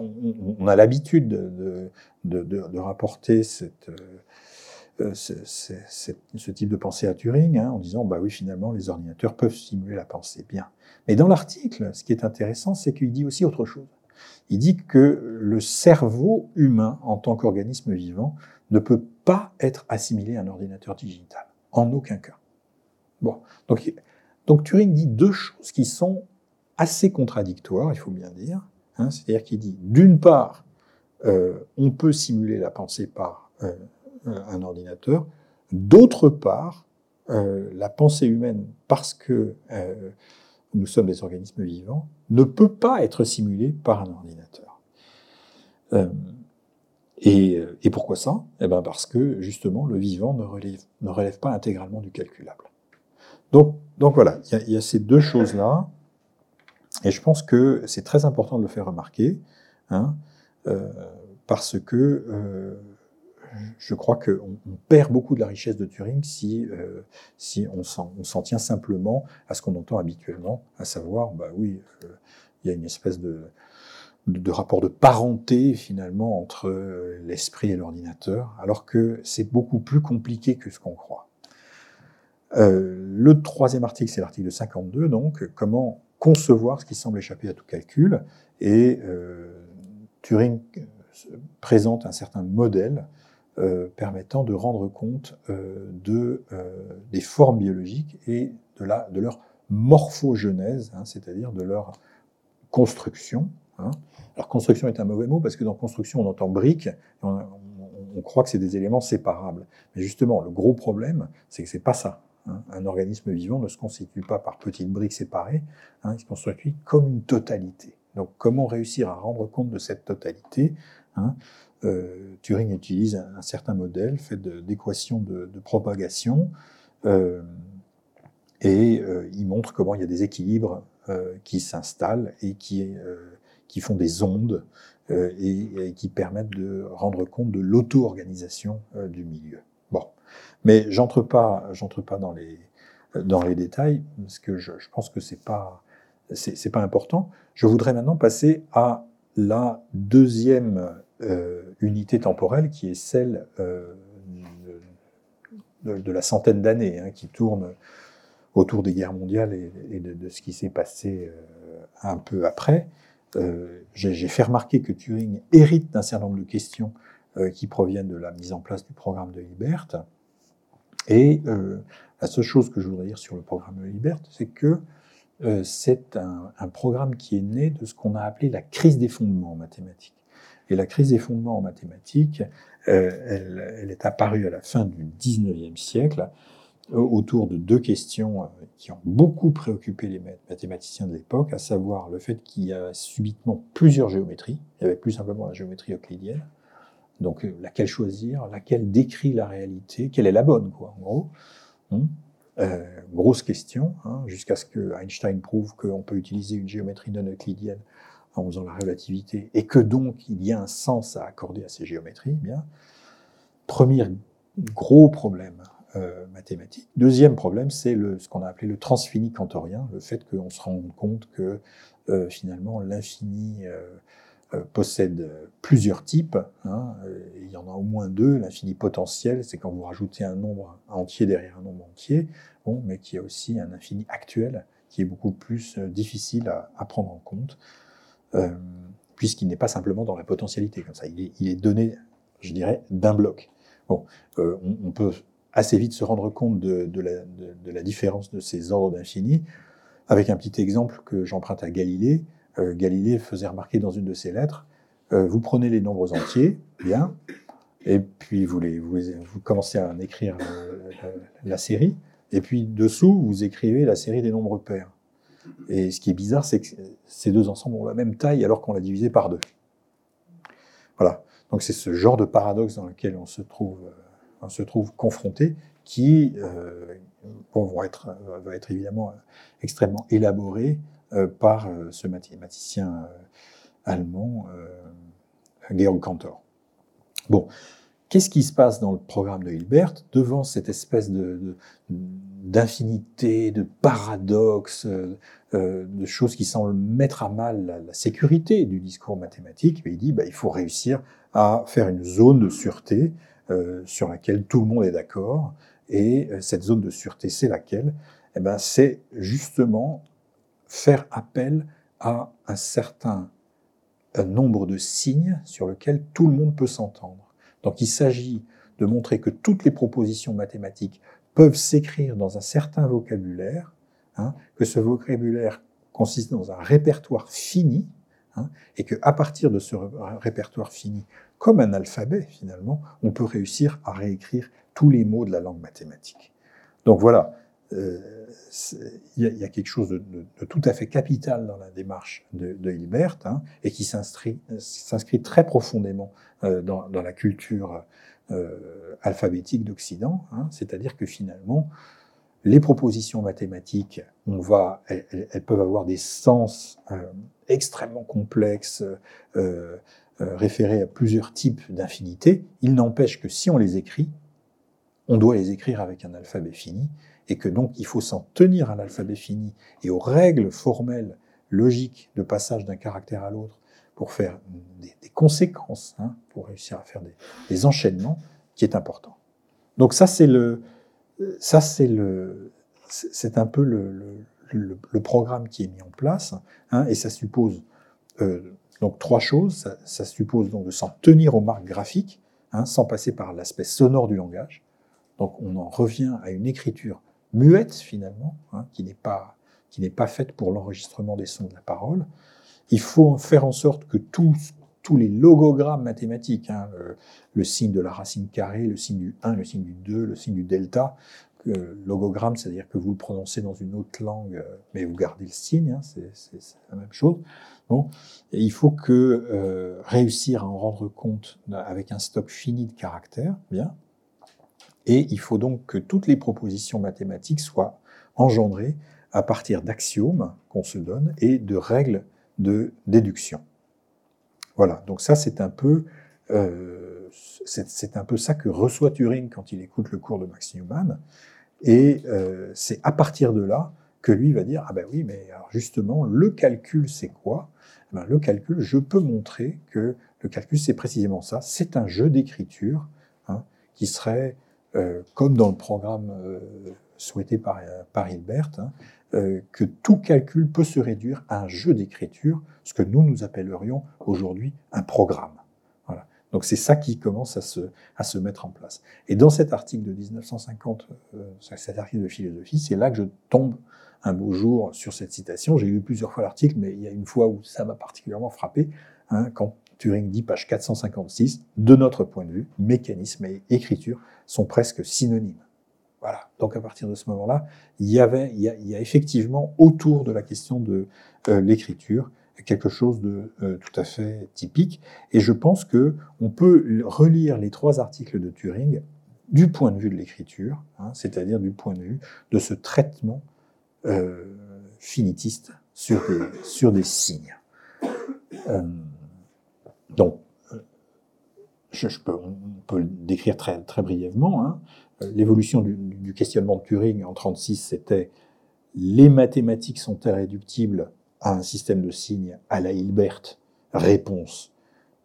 on, a l'habitude de, de, rapporter cette, euh, ce, type de pensée à Turing, hein, en disant, bah oui, finalement, les ordinateurs peuvent simuler la pensée. Bien. Mais dans l'article, ce qui est intéressant, c'est qu'il dit aussi autre chose. Il dit que le cerveau humain, en tant qu'organisme vivant, ne peut pas être assimilé à un ordinateur digital. En aucun cas. Bon. Donc, Turing dit deux choses qui sont assez contradictoires, il faut bien dire. Hein, C'est-à-dire qu'il dit, d'une part, euh, on peut simuler la pensée par euh, un ordinateur. D'autre part, euh, la pensée humaine, parce que nous sommes des organismes vivants, ne peut pas être simulée par un ordinateur. Et, et, pourquoi ça? Eh ben parce que justement le vivant ne relève, ne relève pas intégralement du calculable. Donc, donc voilà, il y, a ces deux choses-là, et je pense que c'est très important de le faire remarquer, hein, euh, parce que euh, je crois qu'on perd beaucoup de la richesse de Turing si, euh, si on s'en tient simplement à ce qu'on entend habituellement, à savoir, bah oui, euh, il y a une espèce de, de, rapport de parenté finalement entre euh, l'esprit et l'ordinateur, alors que c'est beaucoup plus compliqué que ce qu'on croit. le troisième article, c'est l'article 52, donc comment concevoir ce qui semble échapper à tout calcul, et Turing présente un certain modèle euh, permettant de rendre compte euh, de, euh, des formes biologiques et de, la, de leur morphogenèse, hein, c'est-à-dire de leur construction. Hein. Alors construction est un mauvais mot parce que dans construction on entend briques, on, croit que c'est des éléments séparables. Mais justement, le gros problème, c'est que c'est pas ça. Hein. Un organisme vivant ne se constitue pas par petites briques séparées, hein, il se constitue comme une totalité. Donc comment réussir à rendre compte de cette totalité euh, Turing utilise un, certain modèle fait d'équations de, propagation euh, et euh, il montre comment il y a des équilibres euh, qui s'installent et qui, qui font des ondes et, qui permettent de rendre compte de l'auto-organisation du milieu. Bon, mais j'entre pas, pas dans les dans les détails parce que je, je pense que c'est pas c'est pas important. Je voudrais maintenant passer à la deuxième unité temporelle qui est celle euh, de, la centaine d'années, hein, qui tourne autour des guerres mondiales et, de, ce qui s'est passé euh, un peu après. Euh, J'ai fait remarquer que Turing hérite d'un certain nombre de questions euh, qui proviennent de la mise en place du programme de Hilbert. Et la seule chose que je voudrais dire sur le programme de Hilbert, c'est que euh, c'est un, un, programme qui est né de ce qu'on a appelé la crise des fondements en mathématiques. Et la crise des fondements en mathématiques, euh, elle, est apparue à la fin du 19e siècle euh, autour de deux questions euh, qui ont beaucoup préoccupé les mathématiciens de l'époque, à savoir le fait qu'il y a subitement plusieurs géométries. Il y avait plus simplement la géométrie euclidienne. Donc, laquelle choisir, laquelle décrit la réalité, quelle est la bonne, quoi, en gros? Hum? Euh, grosse question, hein, jusqu'à ce que Einstein prouve qu'on peut utiliser une géométrie non euclidienne en faisant la relativité, et que donc il y a un sens à accorder à ces géométries. Eh bien, premier gros problème euh, mathématique. Deuxième problème, c'est ce qu'on a appelé le transfini cantorien, le fait qu'on se rende compte que euh, finalement l'infini euh, possède plusieurs types. Hein, il y en a au moins deux. L'infini potentiel, c'est quand vous rajoutez un nombre entier derrière un nombre entier, bon, mais qui a aussi un infini actuel qui est beaucoup plus difficile à prendre en compte, euh, puisqu'il n'est pas simplement dans la potentialité comme ça. Il est, donné, je dirais, d'un bloc. Bon, euh, on, peut assez vite se rendre compte de, la, différence de ces ordres d'infini avec un petit exemple que j'emprunte à Galilée. Euh, Galilée faisait remarquer dans une de ses lettres, vous prenez les nombres entiers, bien, et puis vous, les, vous, commencez à en écrire la, série, et puis dessous, vous écrivez la série des nombres pairs. Et ce qui est bizarre, c'est que ces deux ensembles ont la même taille alors qu'on l'a divisé par deux. Voilà. Donc c'est ce genre de paradoxe dans lequel on se trouve, on se trouve confronté, qui euh, être, va être évidemment extrêmement élaboré euh, par euh, ce mathématicien euh, allemand, Georg Cantor. Bon, qu'est-ce qui se passe dans le programme de Hilbert devant cette espèce de, d'infinité, de, paradoxes, euh, de choses qui semblent mettre à mal la, la sécurité du discours mathématique, il dit bah, il faut réussir à faire une zone de sûreté euh, sur laquelle tout le monde est d'accord. Et cette zone de sûreté, c'est laquelle? Eh ben, C'est justement faire appel à un certain nombre de signes sur lesquels tout le monde peut s'entendre. Donc il s'agit de montrer que toutes les propositions mathématiques peuvent s'écrire dans un certain vocabulaire, hein, que ce vocabulaire consiste dans un répertoire fini, hein, et qu'à partir de ce répertoire fini, comme un alphabet finalement, on peut réussir à réécrire tous les mots de la langue mathématique. Donc voilà, il y, a quelque chose de, tout à fait capital dans la démarche de, Hilbert hein, et qui s'inscrit très profondément euh, dans, la culture euh, alphabétique d'Occident. Hein, C'est-à-dire que finalement, les propositions mathématiques, elles, peuvent avoir des sens euh, extrêmement complexes, euh, euh, référés à plusieurs types d'infinités. Il n'empêche que si on les écrit, on doit les écrire avec un alphabet fini et que donc il faut s'en tenir à l'alphabet fini et aux règles formelles, logiques de passage d'un caractère à l'autre pour faire des, conséquences, hein, pour réussir à faire des, enchaînements, qui est important. Donc ça c'est le, ça c'est le, c'est un peu le, programme qui est mis en place, hein, et ça suppose euh, donc trois choses. Ça, ça suppose donc de s'en tenir aux marques graphiques, hein, sans passer par l'aspect sonore du langage. Donc on en revient à une écriture muette finalement, hein, qui n'est pas qui n'est pas faite pour l'enregistrement des sons de la parole. Il faut faire en sorte que tous tous les logogrammes mathématiques, hein, le, signe de la racine carrée, le signe du 1, le signe du 2, le signe du delta, logogramme, c'est-à-dire que vous le prononcez dans une autre langue, mais vous gardez le signe, hein, c'est la même chose. Bon, il faut que réussir à en rendre compte avec un stock fini de caractères, bien. Et il faut donc que toutes les propositions mathématiques soient engendrées à partir d'axiomes qu'on se donne et de règles de déduction. Voilà, donc ça c'est un peu euh, c'est un peu ça que reçoit Turing quand il écoute le cours de Max Newman, et euh, c'est à partir de là que lui va dire ah ben oui mais justement le calcul c'est quoi? Eh ben, Le calcul, je peux montrer que le calcul c'est précisément ça, c'est un jeu d'écriture hein, qui serait euh, comme dans le programme souhaité par, par Hilbert, hein, euh, que tout calcul peut se réduire à un jeu d'écriture, ce que nous nous appellerions aujourd'hui un programme. Voilà. Donc c'est ça qui commence à se, à se mettre en place. Et dans cet article de 1950, euh, cet article de philosophie, c'est là que je tombe un beau jour sur cette citation. J'ai lu plusieurs fois l'article, mais il y a une fois où ça m'a particulièrement frappé, hein, quand Turing dit, page 456, de notre point de vue, mécanisme et écriture sont presque synonymes. Voilà. Donc à partir de ce moment-là, il y avait, il y, a, effectivement autour de la question de euh, l'écriture quelque chose de euh, tout à fait typique. Et je pense que on peut relire les trois articles de Turing du point de vue de l'écriture, hein, c'est-à-dire du point de vue de ce traitement euh, finitiste sur des, sur des signes. donc, on peut le décrire très, très brièvement. Hein l'évolution du, questionnement de Turing en 36, c'était les mathématiques sont irréductibles à un système de signes à la Hilbert Réponse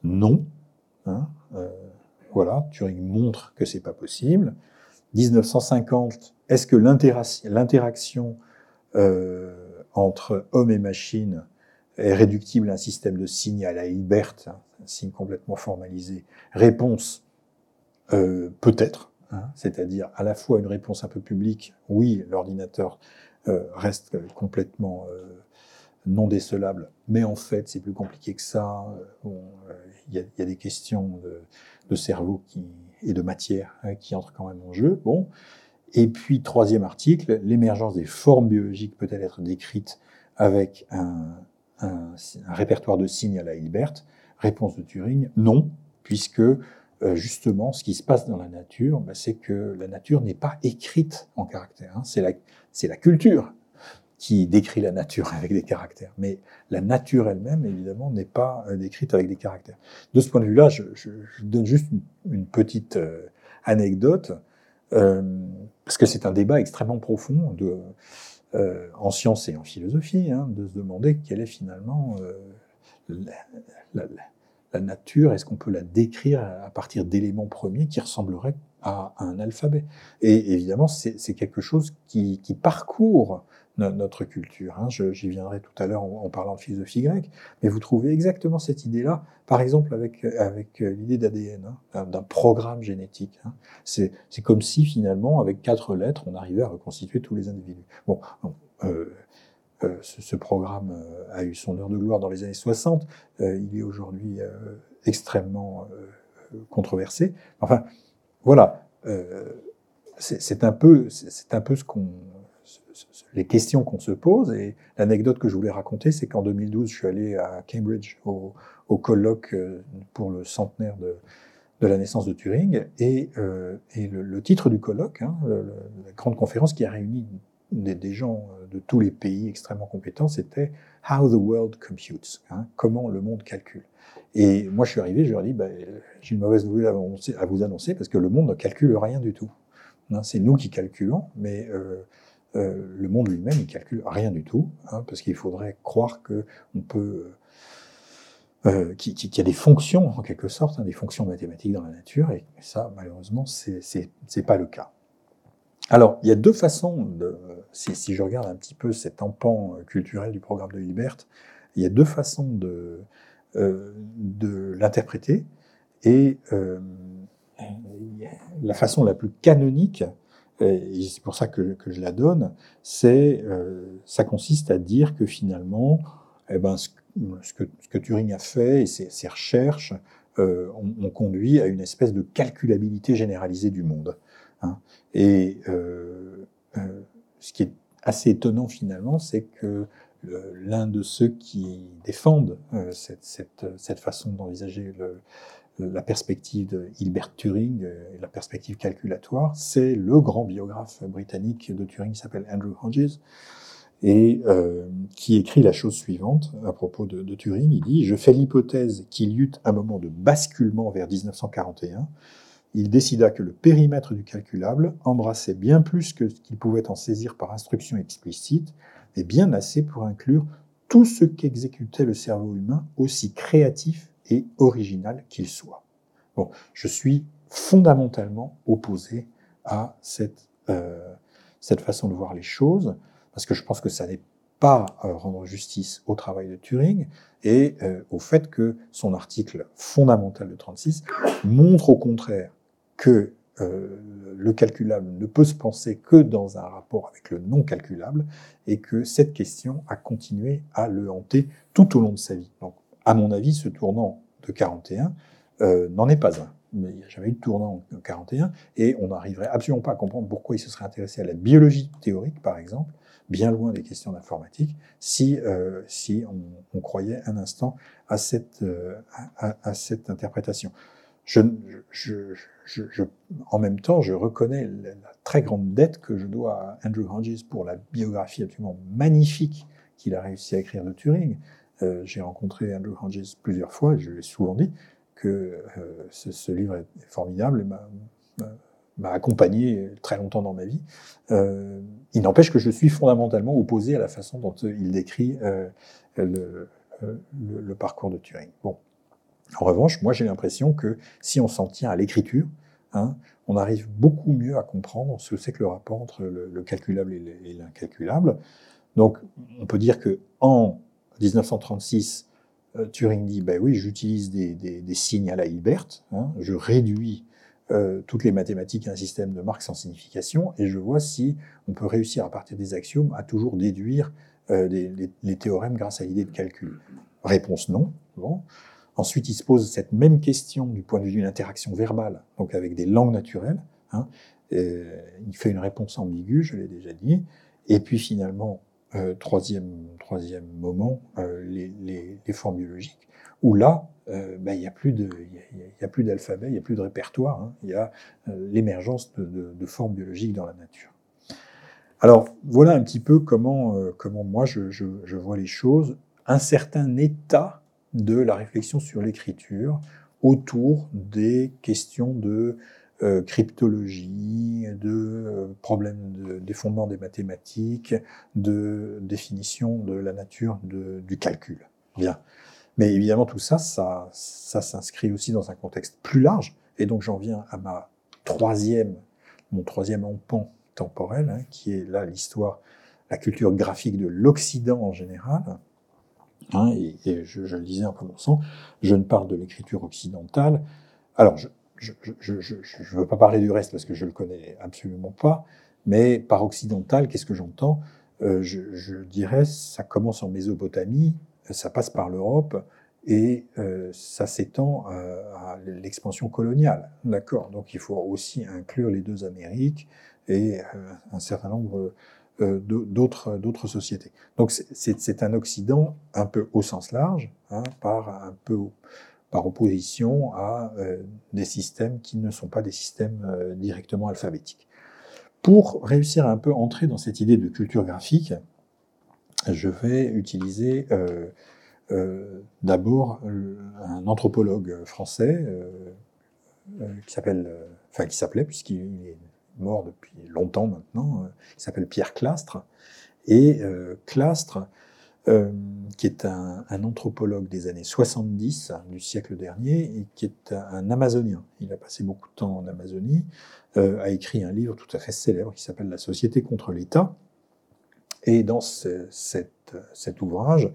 non. Hein, euh, voilà, Turing montre que c'est pas possible. 1950, est-ce que l'interaction euh, entre homme et machine est réductible à un système de signes à la Hilbert, un signe complètement formalisé Réponse euh, peut-être. Hein, c'est-à-dire à la fois une réponse un peu publique, oui, l'ordinateur euh, reste complètement euh, non décelable, mais en fait c'est plus compliqué que ça. Il y, a, des questions de, cerveau qui, et de matière hein, qui entrent quand même en jeu. Bon. Et puis troisième article, l'émergence des formes biologiques peut-elle être décrite avec un, un répertoire de signes à la Hilbert Réponse de Turing, non, puisque euh, justement, ce qui se passe dans la nature, bah, c'est que la nature n'est pas écrite en caractères. Hein. C'est la, la culture qui décrit la nature avec des caractères. Mais la nature elle-même, évidemment, n'est pas euh, décrite avec des caractères. De ce point de vue-là, je, je, je, donne juste une, petite euh, anecdote, euh, parce que c'est un débat extrêmement profond de, euh, en sciences et en philosophie, hein, de se demander quelle est finalement la, la nature, est-ce qu'on peut la décrire à partir d'éléments premiers qui ressembleraient à un alphabet? Et évidemment, c'est quelque chose qui, parcourt notre culture. Hein. J'y viendrai tout à l'heure en, parlant de philosophie grecque, mais vous trouvez exactement cette idée-là, par exemple avec, avec l'idée d'ADN, hein, d'un programme génétique. Hein. C'est comme si finalement, avec quatre lettres, on arrivait à reconstituer tous les individus. Bon, euh, euh, ce, programme euh, a eu son heure de gloire dans les années 60. Euh, il est aujourd'hui extrêmement controversé. Enfin, voilà. c'est un c'est un peu ce qu'on, les questions qu'on se pose. Et l'anecdote que je voulais raconter, c'est qu'en 2012, je suis allé à Cambridge au, colloque pour le centenaire de, la naissance de Turing. Et, et le, titre du colloque, hein, la grande conférence qui a réuni des, gens euh, de tous les pays extrêmement compétents, c'était How the World Computes, hein, comment le monde calcule. Et moi, je suis arrivé, je leur ai dit, bah, j'ai une mauvaise nouvelle à, vous annoncer, parce que le monde ne calcule rien du tout. Hein, c'est nous qui calculons, mais euh, euh, le monde lui-même, il calcule rien du tout, hein, parce qu'il faudrait croire que peut, euh, qu'il y a des fonctions en quelque sorte, hein, des fonctions mathématiques dans la nature, et ça, malheureusement, c'est pas le cas. Alors, il y a deux façons, de, si, je regarde un petit peu cet empan euh, culturel du programme de Hilbert, il y a deux façons de, euh, de l'interpréter. Et euh, la façon la plus canonique, et c'est pour ça que, je la donne, c'est ça consiste à dire que finalement, eh ben, ce, que, ce, Turing a fait et ses, recherches ont, ont, conduit à une espèce de calculabilité généralisée du monde. Hein. Et euh, euh, ce qui est assez étonnant finalement, c'est que l'un de ceux qui défendent cette, cette, façon d'envisager la perspective de Hilbert Turing et la perspective calculatoire, c'est le grand biographe britannique de Turing qui s'appelle Andrew Hodges, et euh, qui écrit la chose suivante à propos de, de Turing. Il dit Je fais l'hypothèse qu'il y eut un moment de basculement vers 1941. Il décida que le périmètre du calculable embrassait bien plus que ce qu'il pouvait en saisir par instruction explicite, et bien assez pour inclure tout ce qu'exécutait le cerveau humain, aussi créatif et original qu'il soit. Bon, je suis fondamentalement opposé à cette, euh, cette façon de voir les choses parce que je pense que ça n'est pas euh, rendre justice au travail de Turing et euh, au fait que son article fondamental de 36 montre au contraire que le calculable ne peut se penser que dans un rapport avec le non calculable et que cette question a continué à le hanter tout au long de sa vie. Donc, à mon avis, ce tournant de 41 n'en est pas un. Mais il n'y a jamais eu de tournant en 41 et on n'arriverait absolument pas à comprendre pourquoi il se serait intéressé à la biologie théorique, par exemple, bien loin des questions d'informatique, si, euh, si on, croyait un instant à cette, euh, à, cette interprétation. En même temps, je reconnais la, la, très grande dette que je dois à Andrew Hodges pour la biographie absolument magnifique qu'il a réussi à écrire de Turing. Euh, J'ai rencontré Andrew Hodges plusieurs fois, je l'ai souvent dit, que euh, ce, livre est formidable et m'a accompagné très longtemps dans ma vie. Euh, il n'empêche que je suis fondamentalement opposé à la façon dont il décrit le, parcours de Turing. Bon. En revanche, moi j'ai l'impression que si on s'en tient à l'écriture, hein, on arrive beaucoup mieux à comprendre ce que c'est que le rapport entre le, le calculable et l'incalculable. Donc on peut dire que en 1936, euh, Turing dit, ben oui, j'utilise des, signes à la Hilbert, hein, je réduis euh, toutes les mathématiques à un système de marques sans signification, et je vois si on peut réussir à partir des axiomes à toujours déduire euh, les, théorèmes grâce à l'idée de calcul. Réponse non. Bon. Ensuite, il se pose cette même question du point de vue d'une interaction verbale, donc avec des langues naturelles. Hein. Il fait une réponse ambiguë, je l'ai déjà dit. Et puis finalement, euh, troisième, troisième moment, euh, les, les, formes biologiques, où là, euh, ben, il n'y a plus d'alphabet, il n'y a plus de répertoire. Hein, il y a l'émergence de, formes biologiques dans la nature. Alors voilà un petit peu comment, comment moi je, je, je, vois les choses. Un certain état de la réflexion sur l'écriture autour des questions de euh, cryptologie, de euh, problèmes de, des fondements des mathématiques, de définition de la nature de, du calcul. Bien. Mais évidemment, tout ça, ça, ça s'inscrit aussi dans un contexte plus large. Et donc, j'en viens à ma troisième, mon troisième empan temporel, hein, qui est là l'histoire, la culture graphique de l'Occident en général. Hein, et, et je, je, le disais en commençant, je ne parle de l'écriture occidentale. Alors, je ne veux pas parler du reste parce que je le connais absolument pas, mais par occidental, qu'est-ce que j'entends? Euh, je, je dirais, ça commence en Mésopotamie, ça passe par l'Europe et euh, ça s'étend à l'expansion coloniale. D'accord? Donc il faut aussi inclure les deux Amériques et euh, un certain nombre d'autres d'autres sociétés. Donc c'est un Occident un peu au sens large, hein, par un peu par opposition à euh, des systèmes qui ne sont pas des systèmes euh, directement alphabétiques. Pour réussir à un peu entrer dans cette idée de culture graphique, je vais utiliser euh, d'abord un anthropologue français qui s'appelle, enfin qui s'appelait puisqu'il est mort depuis longtemps maintenant, qui s'appelle Pierre Clastre. Et Clastre, qui est un, anthropologue des années 70 du siècle dernier et qui est un, Amazonien. Il a passé beaucoup de temps en Amazonie, a écrit un livre tout à fait célèbre qui s'appelle La société contre l'État et dans cet ouvrage,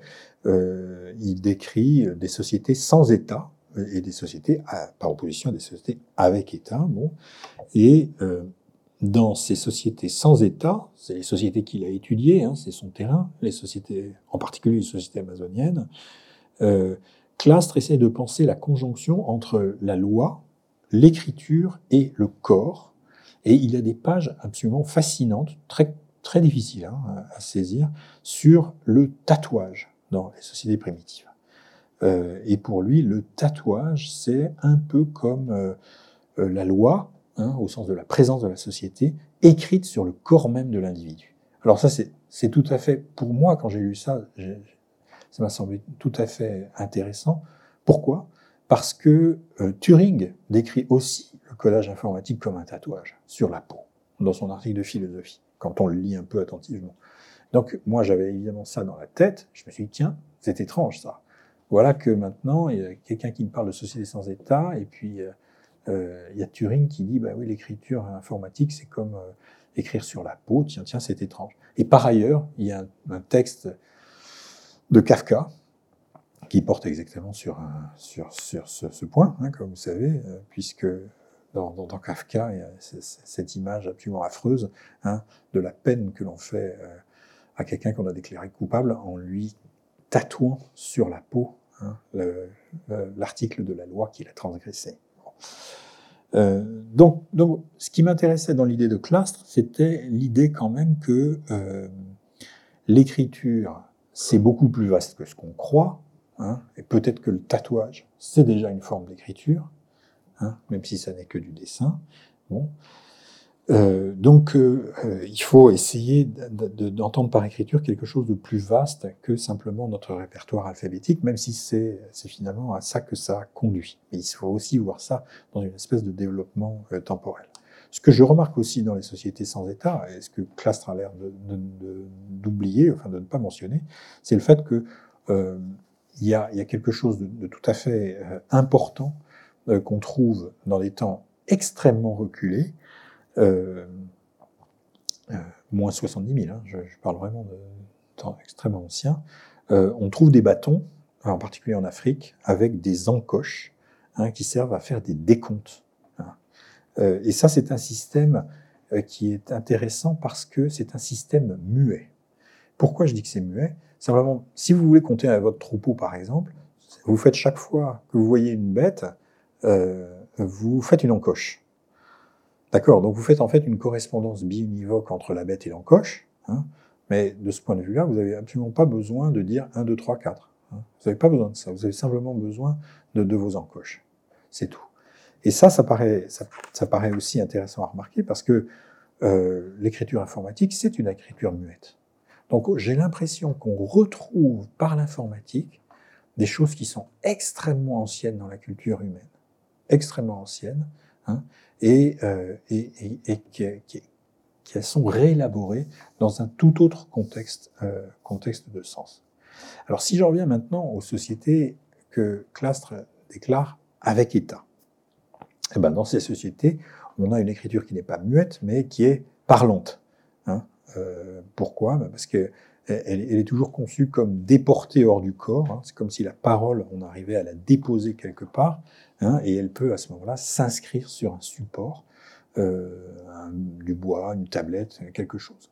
euh, il décrit des sociétés sans État et des sociétés par opposition à des sociétés avec État. Bon, et euh, dans ces sociétés sans État, c'est les sociétés qu'il a étudiées, hein, c'est son terrain, les sociétés, en particulier les sociétés amazoniennes. Euh, Clastre essaie de penser la conjonction entre la loi, l'écriture et le corps, Et il a des pages absolument fascinantes, très, très difficiles hein, à saisir, sur le tatouage dans les sociétés primitives. Euh, et pour lui, le tatouage, c'est un peu comme euh, euh, la loi, hein, au sens de la présence de la société, écrite sur le corps même de l'individu. Alors ça, c'est tout à fait, pour moi, quand j'ai lu ça, ça m'a semblé tout à fait intéressant. Pourquoi? Parce que Turing décrit aussi le collage informatique comme un tatouage sur la peau, dans son article de philosophie, quand on le lit un peu attentivement. Donc moi, j'avais évidemment ça dans la tête. Je me suis dit, tiens, c'est étrange ça. Voilà que maintenant, il y a quelqu'un qui me parle de société sans État, et puis euh, euh, il y a Turing qui dit, bah oui, l'écriture informatique, c'est comme euh, écrire sur la peau, tiens, tiens, c'est étrange. Et par ailleurs, il y a un, texte de Kafka qui porte exactement sur, sur, sur ce, point, hein, comme vous savez, puisque dans, dans, Kafka, il y a cette image absolument affreuse hein, de la peine que l'on fait à quelqu'un qu'on a déclaré coupable en lui tatouant sur la peau Hein, l'article de la loi qu'il a transgressé. Euh, donc, ce qui m'intéressait dans l'idée de Clastre, c'était l'idée quand même que euh, l'écriture, c'est beaucoup plus vaste que ce qu'on croit, hein, et peut-être que le tatouage, c'est déjà une forme d'écriture, hein, même si ça n'est que du dessin. Euh, donc, euh, euh, il faut essayer d'entendre par écriture quelque chose de plus vaste que simplement notre répertoire alphabétique, même si c'est finalement à ça que ça conduit. Mais il faut aussi voir ça dans une espèce de développement temporel. Ce que je remarque aussi dans les sociétés sans État, et ce que Clastre a l'air d'oublier, enfin de ne pas mentionner, c'est le fait que il y, a, quelque chose de tout à fait important qu'on trouve dans des temps extrêmement reculés, euh, euh, moins 70 000, hein, je, parle vraiment de temps extrêmement ancien, euh, on trouve des bâtons, en particulier en Afrique, avec des encoches hein, qui servent à faire des décomptes. Hein. et ça, c'est un système qui est intéressant parce que c'est un système muet. Pourquoi je dis que c'est muet? Simplement, si vous voulez compter votre troupeau, par exemple, vous faites chaque fois que vous voyez une bête, vous faites une encoche. D'accord, donc vous faites en fait une correspondance biunivoque entre la bête et l'encoche, hein, mais de ce point de vue-là, vous n'avez absolument pas besoin de dire 1, 2, 3, 4. Vous n'avez pas besoin de ça, vous avez simplement besoin de, vos encoches. C'est tout. Et ça, ça paraît, ça, paraît aussi intéressant à remarquer parce que euh, l'écriture informatique, c'est une écriture muette. Donc j'ai l'impression qu'on retrouve par l'informatique des choses qui sont extrêmement anciennes dans la culture humaine, extrêmement anciennes, hein, et, euh, et, et, et qui, qui, sont réélaborées dans un tout autre contexte, euh, de sens. Alors si j'en reviens maintenant aux sociétés que Clastre déclare avec État, eh ben, dans ces sociétés, on a une écriture qui n'est pas muette, mais qui est parlante. Hein euh, pourquoi? Ben Parce que elle, elle, est toujours conçue comme déportée hors du corps. Hein. C'est comme si la parole, on arrivait à la déposer quelque part, hein, et elle peut à ce moment-là s'inscrire sur un support, euh, un, du bois, une tablette, quelque chose.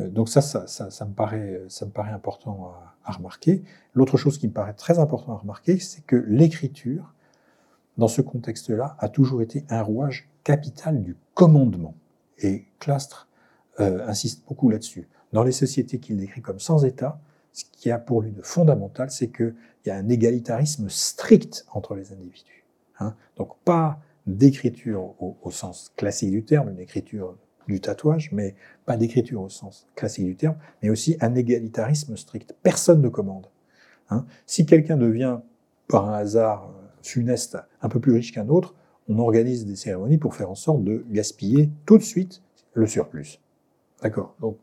Euh, donc ça ça, ça, ça, me paraît, ça me paraît important à, à remarquer. L'autre chose qui me paraît très important à remarquer, c'est que l'écriture, dans ce contexte-là, a toujours été un rouage capital du commandement. Et Clastre euh, insiste beaucoup là-dessus dans les sociétés qu'il décrit comme sans État, ce qui a pour lui de fondamental, c'est qu'il y a un égalitarisme strict entre les individus. Hein. Donc pas d'écriture au, sens classique du terme, une écriture du tatouage, mais pas d'écriture au sens classique du terme, mais aussi un égalitarisme strict. Personne ne commande. Hein. Si quelqu'un devient, par un hasard euh, funeste, un peu plus riche qu'un autre, on organise des cérémonies pour faire en sorte de gaspiller tout de suite le surplus. D'accord Donc,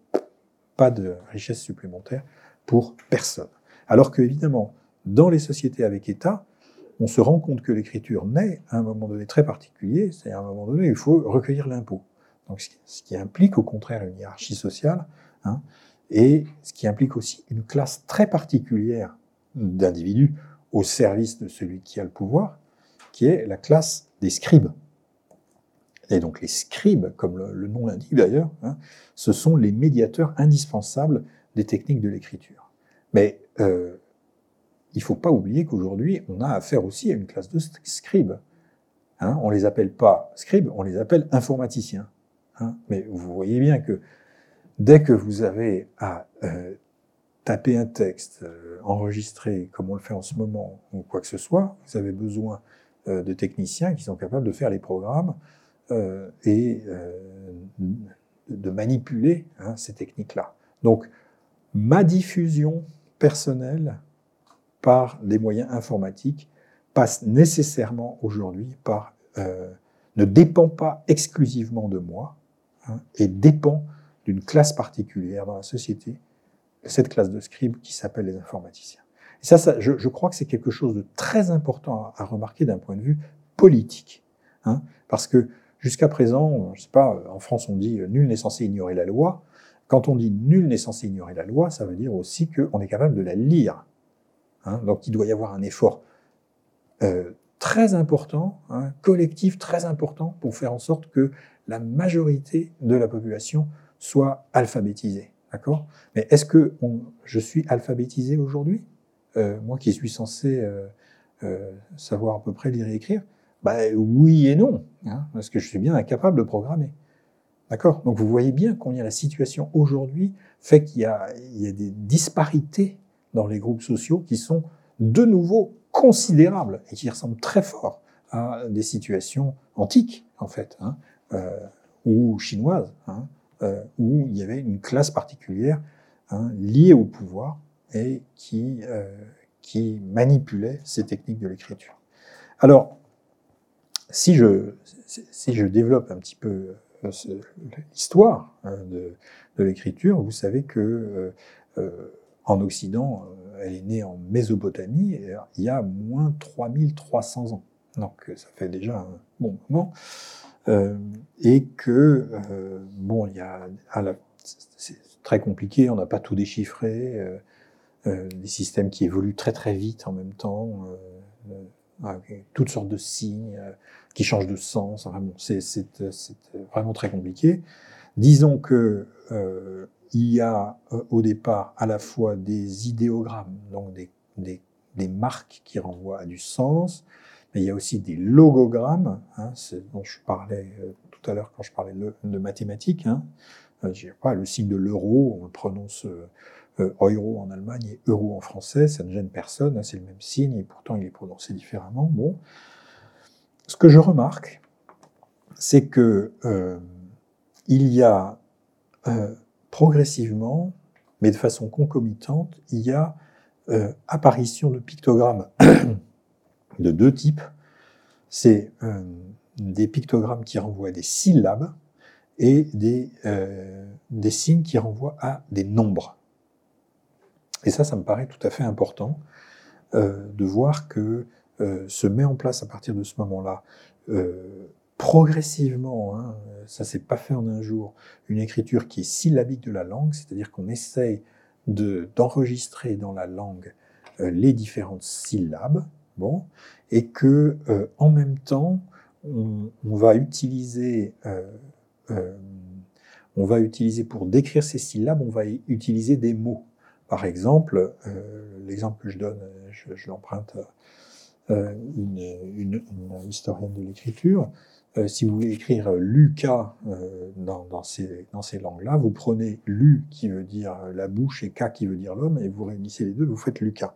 pas de richesse supplémentaire pour personne. Alors que, évidemment, dans les sociétés avec État, on se rend compte que l'écriture naît à un moment donné très particulier, c'est à un moment donné il faut recueillir l'impôt. Donc, ce qui implique au contraire une hiérarchie sociale, hein, et ce qui implique aussi une classe très particulière d'individus au service de celui qui a le pouvoir, qui est la classe des scribes. Et donc les scribes, comme le, nom l'indique d'ailleurs, hein, ce sont les médiateurs indispensables des techniques de l'écriture. Mais euh, il ne faut pas oublier qu'aujourd'hui, on a affaire aussi à une classe de scribes. Hein, on les appelle pas scribes, on les appelle informaticiens. Hein. Mais vous voyez bien que dès que vous avez à euh, taper un texte, euh, enregistrer comme on le fait en ce moment, ou quoi que ce soit, vous avez besoin euh, de techniciens qui sont capables de faire les programmes et de manipuler hein, ces techniques-là. Donc, ma diffusion personnelle par des moyens informatiques passe nécessairement aujourd'hui par ne dépend pas exclusivement de moi hein, et dépend d'une classe particulière dans la société cette classe de scribes qui s'appelle les informaticiens. Et ça, je, crois que c'est quelque chose de très important à, à remarquer d'un point de vue politique. Hein, parce que jusqu'à présent, je sais pas, en France on dit nul n'est censé ignorer la loi. Quand on dit nul n'est censé ignorer la loi, ça veut dire aussi qu'on est capable de la lire. Hein, donc il doit y avoir un effort euh, très important, hein, collectif très important, pour faire en sorte que la majorité de la population soit alphabétisée. D'accord? Mais est-ce que je suis alphabétisé aujourd'hui? Euh, Moi qui suis censé euh, savoir à peu près lire et écrire bah, Oui et non, hein, parce que je suis bien incapable de programmer. D'accord? Donc vous voyez bien combien la situation aujourd'hui fait qu'il y, a des disparités dans les groupes sociaux qui sont de nouveau considérables et qui ressemblent très fort à des situations antiques, en fait, hein, euh, ou chinoises. Hein, euh, où il y avait une classe particulière hein, liée au pouvoir et qui, euh, qui manipulait ces techniques de l'écriture. Alors, si je, si je développe un petit peu euh, l'histoire hein, de, de l'écriture, vous savez que euh, en Occident, elle est née en Mésopotamie, et il y a moins 3300 ans. Donc ça fait déjà un bon moment. Euh, et que, euh, bon, il y a, c'est très compliqué, on n'a pas tout déchiffré, euh, euh, des systèmes qui évoluent très très vite en même temps, toutes sortes de signes qui changent de sens. Enfin c'est vraiment très compliqué. Disons que il y a au départ à la fois des idéogrammes, donc des, des, des marques qui renvoient à du sens, mais il y a aussi des logogrammes, hein, dont je parlais euh, tout à l'heure quand je parlais de, mathématiques. Hein. Euh, pas, le signe de l'euro, on le prononce euh, euh, euro en Allemagne et euro en français, ça ne gêne personne, hein, c'est le même signe et pourtant il est prononcé différemment. Bon, ce que je remarque, c'est que euh, il y a euh, progressivement, mais de façon concomitante, il y a apparition de pictogrammes <coughs> de deux types. C'est euh, des pictogrammes qui renvoient à des syllabes et des, euh, des signes qui renvoient à des nombres. Et ça, ça me paraît tout à fait important euh, de voir que euh, se met en place à partir de ce moment-là, euh, progressivement, hein, ça s'est pas fait en un jour, une écriture qui est syllabique de la langue, c'est-à-dire qu'on essaye d'enregistrer dans la langue euh, les différentes syllabes, bon, et que euh, en même temps, on, va utiliser, euh, on va utiliser pour décrire ces syllabes, on va utiliser des mots. Par exemple, l'exemple que je donne, je, l'emprunte à une, une, historienne de l'écriture. Si vous voulez écrire Lucas dans, dans, ces, dans ces langues-là, vous prenez Lu qui veut dire la bouche et K qui veut dire l'homme, et vous réunissez les deux, vous faites Lucas.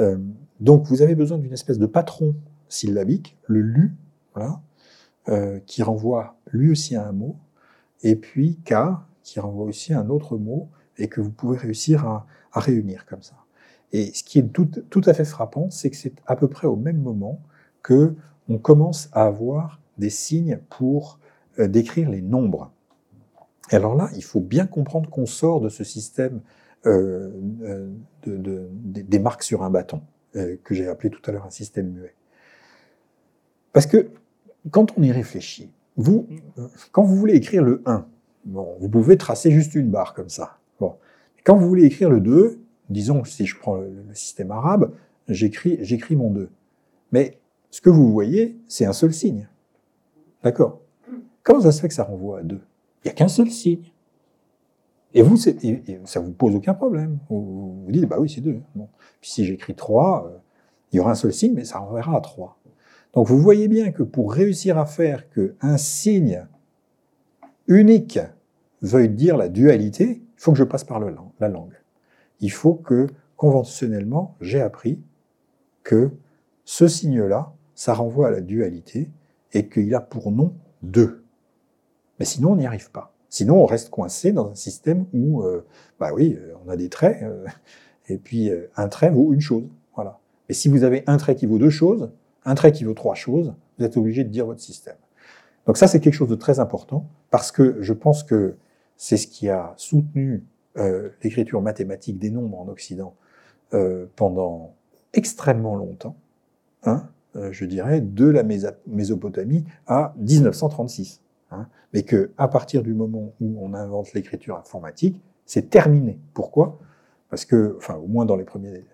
Euh, donc vous avez besoin d'une espèce de patron syllabique, le lu, voilà, euh, qui renvoie lui aussi à un mot, et puis K, qui renvoie aussi à un autre mot, et que vous pouvez réussir à, à réunir comme ça. Et ce qui est tout, tout à fait frappant, c'est que c'est à peu près au même moment que on commence à avoir des signes pour euh, décrire les nombres. Alors là, il faut bien comprendre qu'on sort de ce système euh, euh, de, de, des marques sur un bâton, que j'ai appelé tout à l'heure un système muet. Parce que quand on y réfléchit, vous, quand vous voulez écrire le 1, bon, vous pouvez tracer juste une barre comme ça. Bon. Quand vous voulez écrire le 2, disons si je prends le, le système arabe, j'écris mon 2. Mais ce que vous voyez, c'est un seul signe. D'accord Comment ça se fait que ça renvoie à 2 Il n'y a qu'un seul signe. Et vous, ça vous pose aucun problème. Vous vous dites, bah oui, c'est deux. Bon. Puis si j'écris trois, euh, il y aura un seul signe, mais ça renverra à trois. Donc vous voyez bien que pour réussir à faire qu'un signe unique veuille dire la dualité, il faut que je passe par le, la langue. Il faut que, conventionnellement, j'ai appris que ce signe-là, ça renvoie à la dualité et qu'il a pour nom deux. Mais sinon, on n'y arrive pas. Sinon, on reste coincé dans un système où, euh, bah oui, euh, on a des traits, euh, et puis un trait vaut une chose. Voilà. Et si vous avez un trait qui vaut deux choses, un trait qui vaut trois choses, vous êtes obligé de dire votre système. Donc ça, c'est quelque chose de très important, parce que je pense que c'est ce qui a soutenu l'écriture mathématique des nombres en Occident pendant extrêmement longtemps, hein, je dirais, de la Mésopotamie à 1936. Hein, mais que à partir du moment où on invente l'écriture informatique, c'est terminé. Pourquoi? Parce que, enfin, au moins dans les premiers,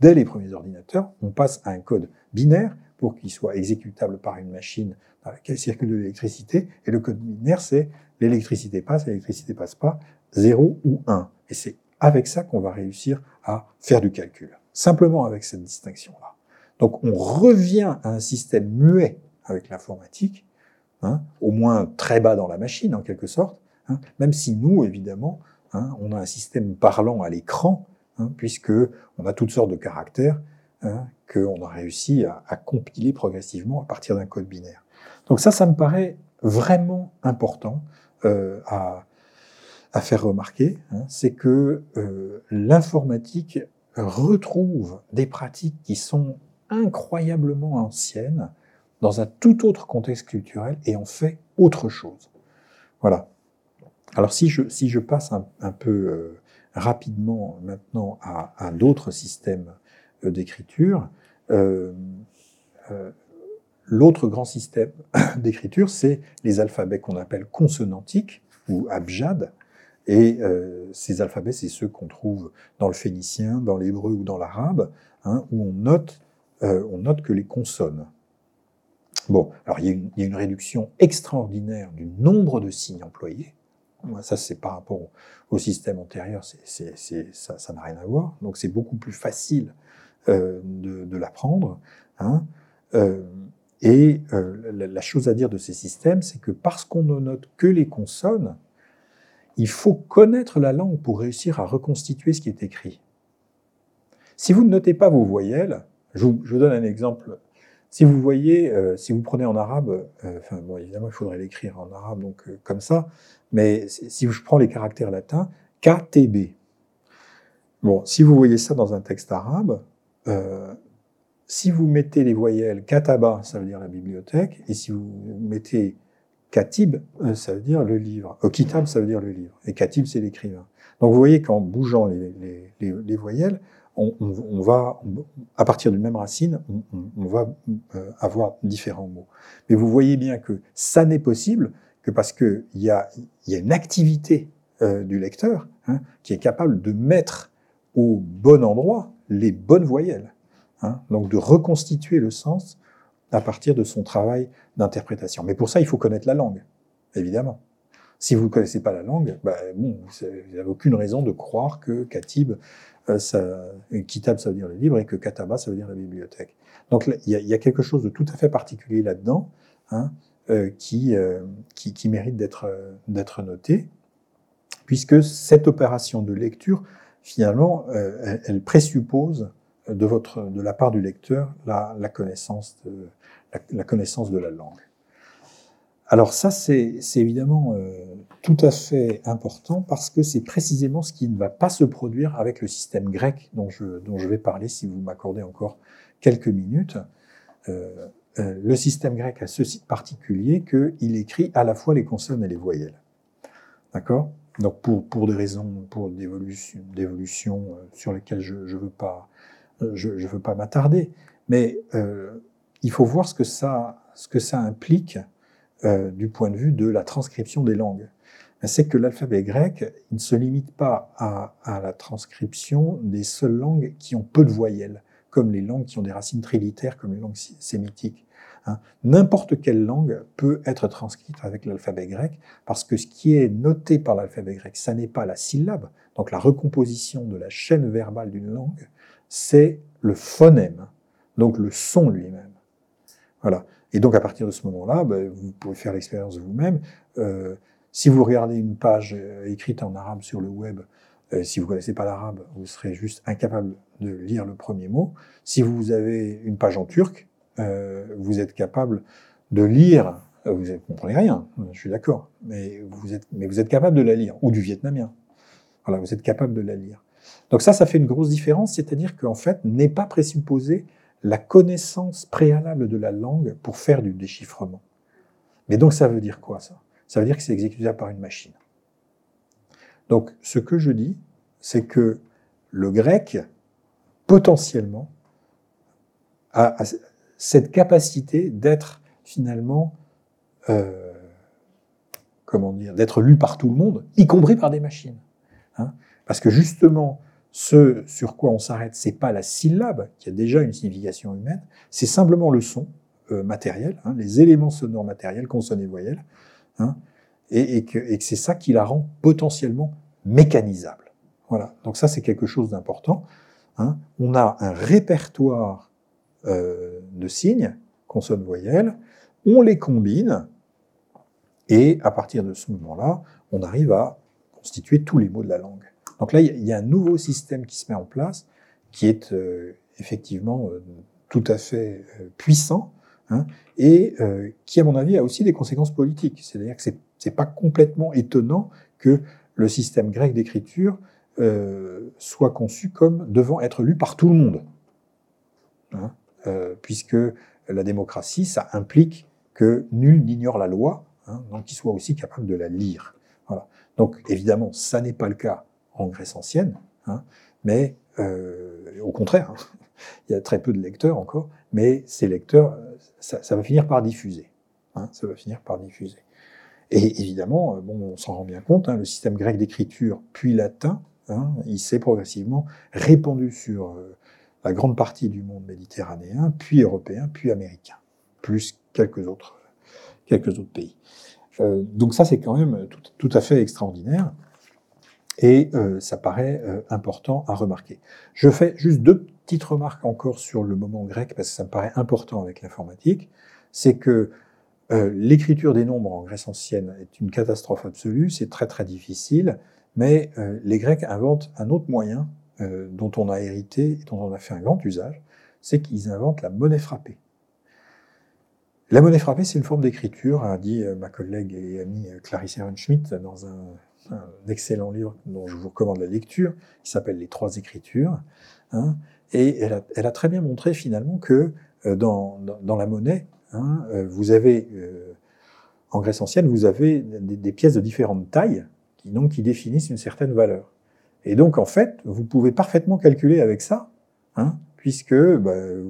dès les premiers ordinateurs, on passe à un code binaire pour qu'il soit exécutable par une machine dans laquelle circule de l'électricité. Et le code binaire, c'est l'électricité passe, l'électricité passe pas, 0 ou 1. Et c'est avec ça qu'on va réussir à faire du calcul. Simplement avec cette distinction-là. Donc on revient à un système muet avec l'informatique, Hein, au moins très bas dans la machine en quelque sorte, hein, même si nous, évidemment, hein, on a un système parlant à l'écran, puisque on a toutes sortes de caractères qu'on a réussi à, compiler progressivement à partir d'un code binaire. Donc ça, ça me paraît vraiment important euh, à, faire remarquer, c'est que euh, l'informatique retrouve des pratiques qui sont incroyablement anciennes, dans un tout autre contexte culturel et en fait autre chose. Voilà. Alors si je, si je passe un, peu euh, rapidement maintenant à, d'autres systèmes euh, d'écriture, euh, l'autre grand système <coughs> d'écriture, c'est les alphabets qu'on appelle consonantiques ou abjad. Et ces alphabets, c'est ceux qu'on trouve dans le phénicien, dans l'hébreu ou dans l'arabe, hein, où on note, on note que les consonnes. Bon, alors il y, a une, réduction extraordinaire du nombre de signes employés. Ça, c'est par rapport au, système antérieur, ça n'a rien à voir. Donc c'est beaucoup plus facile euh, de, l'apprendre. Hein. Euh, et euh, la, chose à dire de ces systèmes, c'est que parce qu'on ne note que les consonnes, il faut connaître la langue pour réussir à reconstituer ce qui est écrit. Si vous ne notez pas vos voyelles, je vous donne un exemple si vous voyez, euh, si vous prenez en arabe, euh, enfin bon, évidemment, il faudrait l'écrire en arabe, donc euh, comme ça, mais si je prends les caractères latins, KTB. Bon, si vous voyez ça dans un texte arabe, si vous mettez les voyelles kataba, ça veut dire la bibliothèque, et si vous mettez katib, ça veut dire le livre. kitab, ça veut dire le livre. Et katib, c'est l'écrivain. Donc vous voyez qu'en bougeant les voyelles, on, va, à partir d'une même racine, on, va euh, avoir différents mots. Mais vous voyez bien que ça n'est possible que parce qu'il y a, une activité euh, du lecteur hein, qui est capable de mettre au bon endroit les bonnes voyelles. Hein, donc de reconstituer le sens à partir de son travail d'interprétation. Mais pour ça, il faut connaître la langue, évidemment. Si vous ne connaissez pas la langue, bah, bon, vous n'avez aucune raison de croire que Katib euh, ça, Kitab, ça veut dire le livre, et que Kataba, ça veut dire la bibliothèque. Donc il y, a, quelque chose de tout à fait particulier là-dedans, hein, euh, qui, euh, qui, mérite d'être noté, puisque cette opération de lecture, finalement, elle, présuppose de, votre, de la part du lecteur la connaissance, de, la connaissance de la langue. Alors ça, c'est évidemment euh, tout à fait important parce que c'est précisément ce qui ne va pas se produire avec le système grec dont je, dont je vais parler si vous m'accordez encore quelques minutes. Euh, euh, le système grec a ce site particulier qu'il écrit à la fois les consonnes et les voyelles. D'accord? Donc pour, pour des raisons pour d'évolution sur lesquelles je ne veux pas, je, je veux pas m'attarder, mais il faut voir ce que ça, ce que ça implique euh, du point de vue de la transcription des langues. C'est que l'alphabet grec il ne se limite pas à, la transcription des seules langues qui ont peu de voyelles, comme les langues qui ont des racines trilitaires, comme les langues sémitiques. Hein. N'importe quelle langue peut être transcrite avec l'alphabet grec, parce que ce qui est noté par l'alphabet grec, ça n'est pas la syllabe, donc la recomposition de la chaîne verbale d'une langue, c'est le phonème, donc le son lui-même. Voilà. Et donc, à partir de ce moment-là, ben, vous pouvez faire l'expérience vous-même. Euh, Si vous regardez une page écrite en arabe sur le web, si vous connaissez pas l'arabe, vous serez juste incapable de lire le premier mot. Si vous avez une page en turc, vous êtes capable de lire vous ne comprenez rien, je suis d'accord, mais vous, êtes, mais vous êtes capable de la lire, ou du vietnamien. Voilà, vous êtes capable de la lire. Donc ça, ça fait une grosse différence, c'est-à-dire qu'en fait, n'est pas présupposé la connaissance préalable de la langue pour faire du déchiffrement. Mais donc ça veut dire quoi ça? Ça veut dire que c'est exécutable par une machine. Donc ce que je dis, c'est que le grec, potentiellement, a, cette capacité d'être finalement euh, comment dire, d'être lu par tout le monde, y compris par des machines. Hein Parce que justement, ce sur quoi on s'arrête, c'est pas la syllabe qui a déjà une signification humaine, c'est simplement le son euh, matériel, hein, les éléments sonores matériels, consonnes et voyelles, hein, et, et, que, et que c'est ça qui la rend potentiellement mécanisable. Voilà. Donc ça, c'est quelque chose d'important. Hein. On a un répertoire euh, de signes, consonnes, voyelles, on les combine et à partir de ce moment-là, on arrive à constituer tous les mots de la langue. Donc là, il y a un nouveau système qui se met en place, qui est euh, effectivement euh, tout à fait euh, puissant, hein, et qui, à mon avis, a aussi des conséquences politiques. C'est-à-dire que c'est, c'est pas complètement étonnant que le système grec d'écriture soit conçu comme devant être lu par tout le monde, hein, puisque la démocratie, ça implique que nul n'ignore la loi, hein, donc qu'il soit aussi capable de la lire. Voilà. Donc évidemment, ça n'est pas le cas en Grèce ancienne, hein, mais euh, au contraire, hein, <laughs> il y a très peu de lecteurs encore, mais ces lecteurs, ça, ça va finir par diffuser. Hein, ça va finir par diffuser. Et évidemment, euh, bon, on s'en rend bien compte, hein, le système grec d'écriture puis latin, hein, il s'est progressivement répandu sur euh, la grande partie du monde méditerranéen, puis européen, puis américain, plus quelques autres quelques autres pays. Euh, donc ça, c'est quand même tout, tout, à fait extraordinaire. Et euh, ça paraît euh, important à remarquer. Je fais juste deux petites remarques encore sur le moment grec, parce que ça me paraît important avec l'informatique. C'est que euh, l'écriture des nombres en Grèce ancienne est une catastrophe absolue, c'est très très difficile, mais euh, les Grecs inventent un autre moyen euh, dont on a hérité et dont on a fait un grand usage, c'est qu'ils inventent la monnaie frappée. La monnaie frappée, c'est une forme d'écriture, a dit euh, ma collègue et amie Clarisse Ehrenschmidt dans un, un, excellent livre dont je vous recommande la lecture, qui s'appelle Les Trois Écritures. Hein, et elle a, elle a, très bien montré finalement que euh, dans, dans, la monnaie, hein, vous avez, euh, en Grèce ancienne, vous avez des, pièces de différentes tailles qui, donc, qui définissent une certaine valeur. Et donc, en fait, vous pouvez parfaitement calculer avec ça, hein, puisque, bah, euh,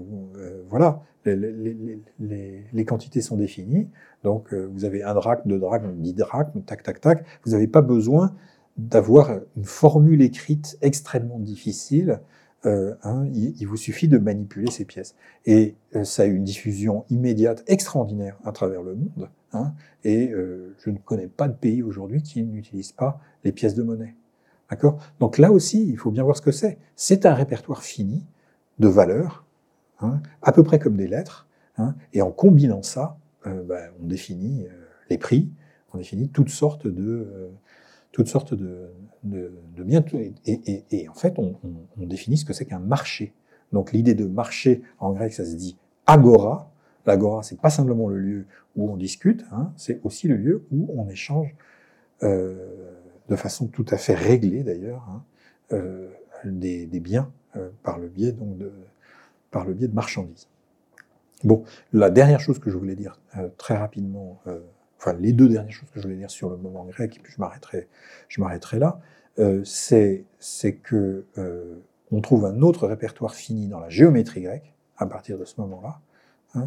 voilà, les, quantités sont définies. Donc, euh, vous avez un drachme, deux drachmes, dix drachmes, tac, tac, tac. Vous n'avez pas besoin d'avoir une formule écrite extrêmement difficile. Euh, hein, il, vous suffit de manipuler ces pièces. Et euh, ça a une diffusion immédiate extraordinaire à travers le monde. Hein, et je ne connais pas de pays aujourd'hui qui n'utilise pas les pièces de monnaie. D'accord? Donc là aussi, il faut bien voir ce que c'est. C'est un répertoire fini de valeurs hein, à peu près comme des lettres, hein, et en combinant ça, euh, ben, on définit euh, les prix, on définit toutes sortes de, euh, toutes sortes de, de, biens, et, en fait, on, définit ce que c'est qu'un marché. Donc l'idée de marché, en grec, ça se dit agora. L'agora, c'est pas simplement le lieu où on discute, hein, c'est aussi le lieu où on échange de façon tout à fait réglée d'ailleurs des, des, biens par le biais donc de, par le biais de marchandises. Bon, la dernière chose que je voulais dire euh, très rapidement, euh, enfin les deux dernières choses que je voulais dire sur le moment grec, et puis je m'arrêterai, je m'arrêterai là, euh, c'est c'est que on trouve un autre répertoire fini dans la géométrie grecque à partir de ce moment-là. Hein,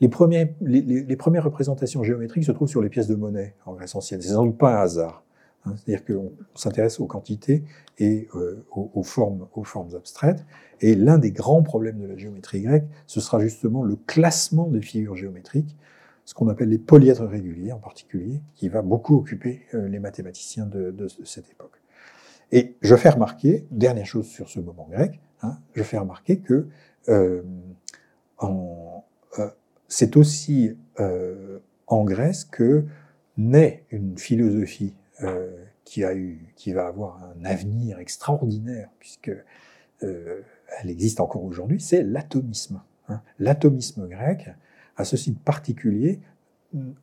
les, les, premières représentations géométriques se trouvent sur les pièces de monnaie en Grèce ancienne. C'est sans doute pas un hasard. Hein, C'est-à-dire qu'on s'intéresse aux quantités et euh, aux, formes, abstraites. Et l'un des grands problèmes de la géométrie grecque, ce sera justement le classement des figures géométriques, ce qu'on appelle les polyèdres réguliers en particulier, qui va beaucoup occuper euh, les mathématiciens de, cette époque. Et je fais remarquer, dernière chose sur ce moment grec, hein, je fais remarquer que euh, c'est aussi en Grèce que naît une philosophie qui, a eu, qui va avoir un avenir extraordinaire, puisque elle existe encore aujourd'hui, c'est l'atomisme. Hein. L'atomisme grec a ceci de particulier,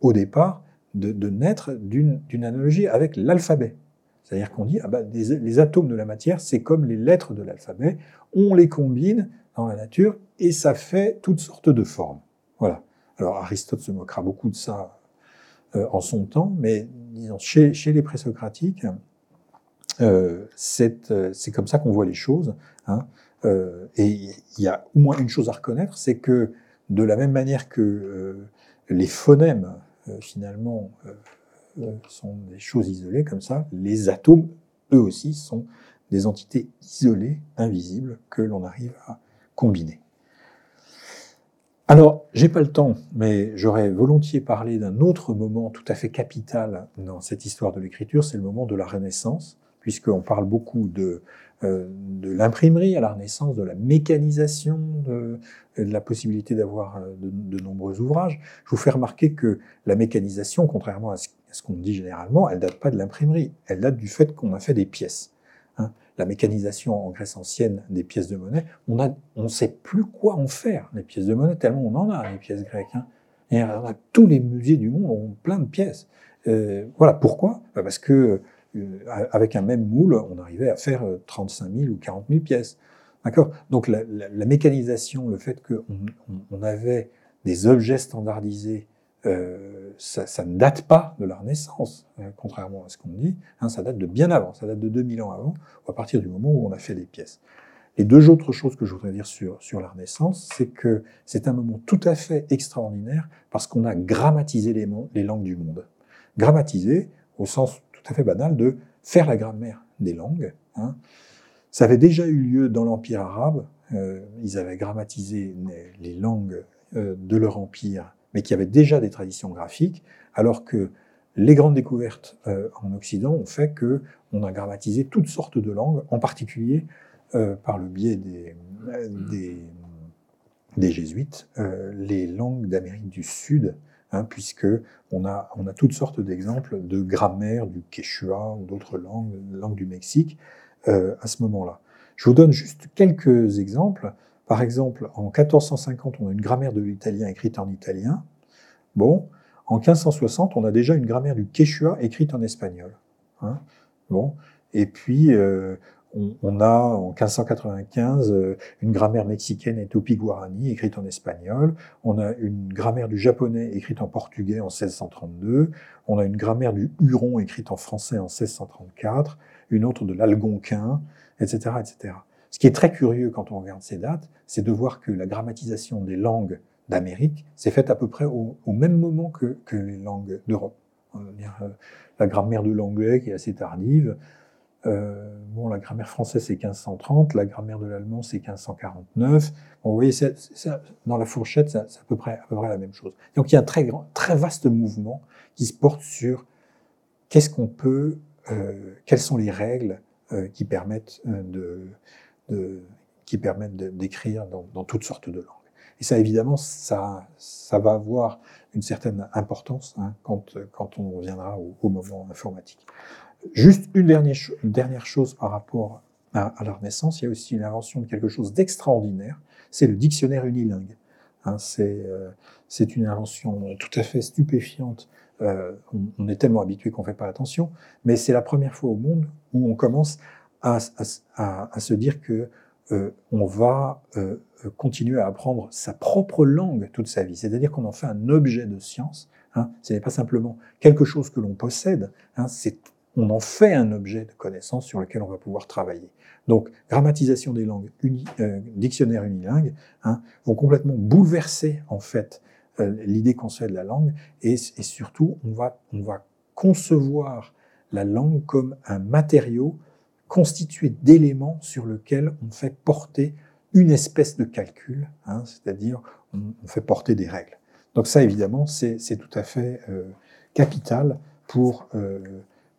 au départ, de, naître d'une analogie avec l'alphabet. C'est-à-dire qu'on dit, ah ben, les, atomes de la matière, c'est comme les lettres de l'alphabet, on les combine dans la nature et ça fait toutes sortes de formes. Voilà. Alors Aristote se moquera beaucoup de ça euh, en son temps, mais disons, chez, chez les présocratiques, euh, euh, c'est comme ça qu'on voit les choses. Hein. Euh, et il y a au moins une chose à reconnaître, c'est que de la même manière que euh, les phonèmes, euh, finalement, sont des choses isolées comme ça, les atomes, eux aussi, sont des entités isolées, invisibles, que l'on arrive à combiner. Alors, j'ai pas le temps, mais j'aurais volontiers parlé d'un autre moment tout à fait capital dans cette histoire de l'écriture, c'est le moment de la Renaissance, puisqu'on parle beaucoup de euh, de l'imprimerie à la Renaissance, de la mécanisation, de, la possibilité d'avoir euh, de, nombreux ouvrages. Je vous fais remarquer que la mécanisation, contrairement à ce, qu'on dit généralement, elle date pas de l'imprimerie, elle date du fait qu'on a fait des pièces. La mécanisation en Grèce ancienne des pièces de monnaie, on ne sait plus quoi en faire, les pièces de monnaie, tellement on en a, les pièces grecques. Hein. Tous les musées du monde ont plein de pièces. Euh, voilà pourquoi? Bah, Parce que euh, avec un même moule, on arrivait à faire 35 euh, 000 ou 40 000 pièces. D'accord? Donc la, mécanisation, le fait qu'on on, avait des objets standardisés, euh, ça, ne date pas de la Renaissance, contrairement à ce qu'on dit. Hein, ça date de bien avant, ça date de 2000 ans avant, à partir du moment où on a fait des pièces. Les deux autres choses que je voudrais dire sur, sur la Renaissance, c'est que c'est un moment tout à fait extraordinaire parce qu'on a grammatisé les, les langues du monde. Grammatisé au sens tout à fait banal de faire la grammaire des langues. Hein. Ça avait déjà eu lieu dans l'Empire arabe. Euh, ils avaient grammatisé les, langues euh, de leur empire, mais qui avaient déjà des traditions graphiques, alors que les grandes découvertes euh, en Occident ont fait que on a grammatisé toutes sortes de langues, en particulier par le biais des, des, des jésuites, les langues d'Amérique du Sud hein, puisque on a, on a toutes sortes d'exemples de grammaire du quechua ou d'autres langues, langues du Mexique, euh, à ce moment-là. Je vous donne juste quelques exemples. Par exemple, en 1450, on a une grammaire de l'italien écrite en italien. Bon, en 1560, on a déjà une grammaire du quechua écrite en espagnol. Hein. bon, et puis euh, on, a en 1595 euh, une grammaire mexicaine et topi-guarani écrite en espagnol, on a une grammaire du japonais écrite en portugais en 1632, on a une grammaire du huron écrite en français en 1634, une autre de l'algonquin, etc., etc. Ce qui est très curieux quand on regarde ces dates, c'est de voir que la grammatisation des langues d'Amérique s'est faite à peu près au, même moment que, les langues d'Europe. Euh, la grammaire de l'anglais qui est assez tardive, euh, bon, la grammaire française, c'est 1530, la grammaire de l'allemand, c'est 1549. Bon, vous voyez, dans la fourchette, c'est à peu, près, à peu près la même chose. Donc, il y a un très, grand, très vaste mouvement qui se porte sur qu'est-ce qu'on peut, euh, quelles sont les règles qui permettent de, de qui permettent d'écrire dans, toutes sortes de langues. Et ça, évidemment, ça, ça va avoir une certaine importance hein, quand, quand on reviendra au, au moment informatique. Juste une dernière, dernière chose par rapport à, la Renaissance, il y a aussi l'invention de quelque chose d'extraordinaire, c'est le dictionnaire unilingue. Hein, euh, c'est une invention tout à fait stupéfiante. Euh, on, est tellement habitué qu'on ne fait pas attention, mais c'est la première fois au monde où on commence à, à, se dire que euh, on va euh, continuer à apprendre sa propre langue toute sa vie. C'est-à-dire qu'on en fait un objet de science. Hein. Ce n'est pas simplement quelque chose que l'on possède, hein, c'est on en fait un objet de connaissance sur lequel on va pouvoir travailler. Donc, grammatisation des langues, euh, dictionnaire unilingue, hein, vont complètement bouleverser en fait euh, l'idée qu'on se fait de la langue, et, et, surtout, on va, on va concevoir la langue comme un matériau constitué d'éléments sur lequel on fait porter une espèce de calcul, hein, c'est-à-dire on, fait porter des règles. Donc ça, évidemment, c'est tout à fait euh, capital pour euh,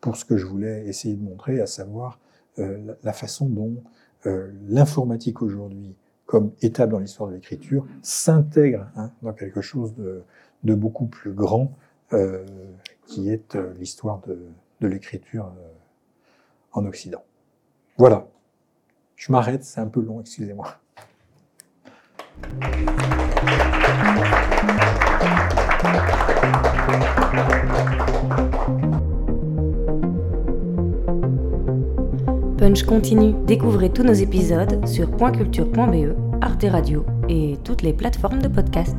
pour ce que je voulais essayer de montrer, à savoir euh, la façon dont euh, l'informatique aujourd'hui, comme étape dans l'histoire de l'écriture, s'intègre hein, dans quelque chose de, de, beaucoup plus grand, euh, qui est l'histoire de, de l'écriture en Occident. Voilà. Je m'arrête, c'est un peu long, excusez-moi. Punch continue. Découvrez tous nos épisodes sur pointculture.be, Arte Radio et toutes les plateformes de podcast.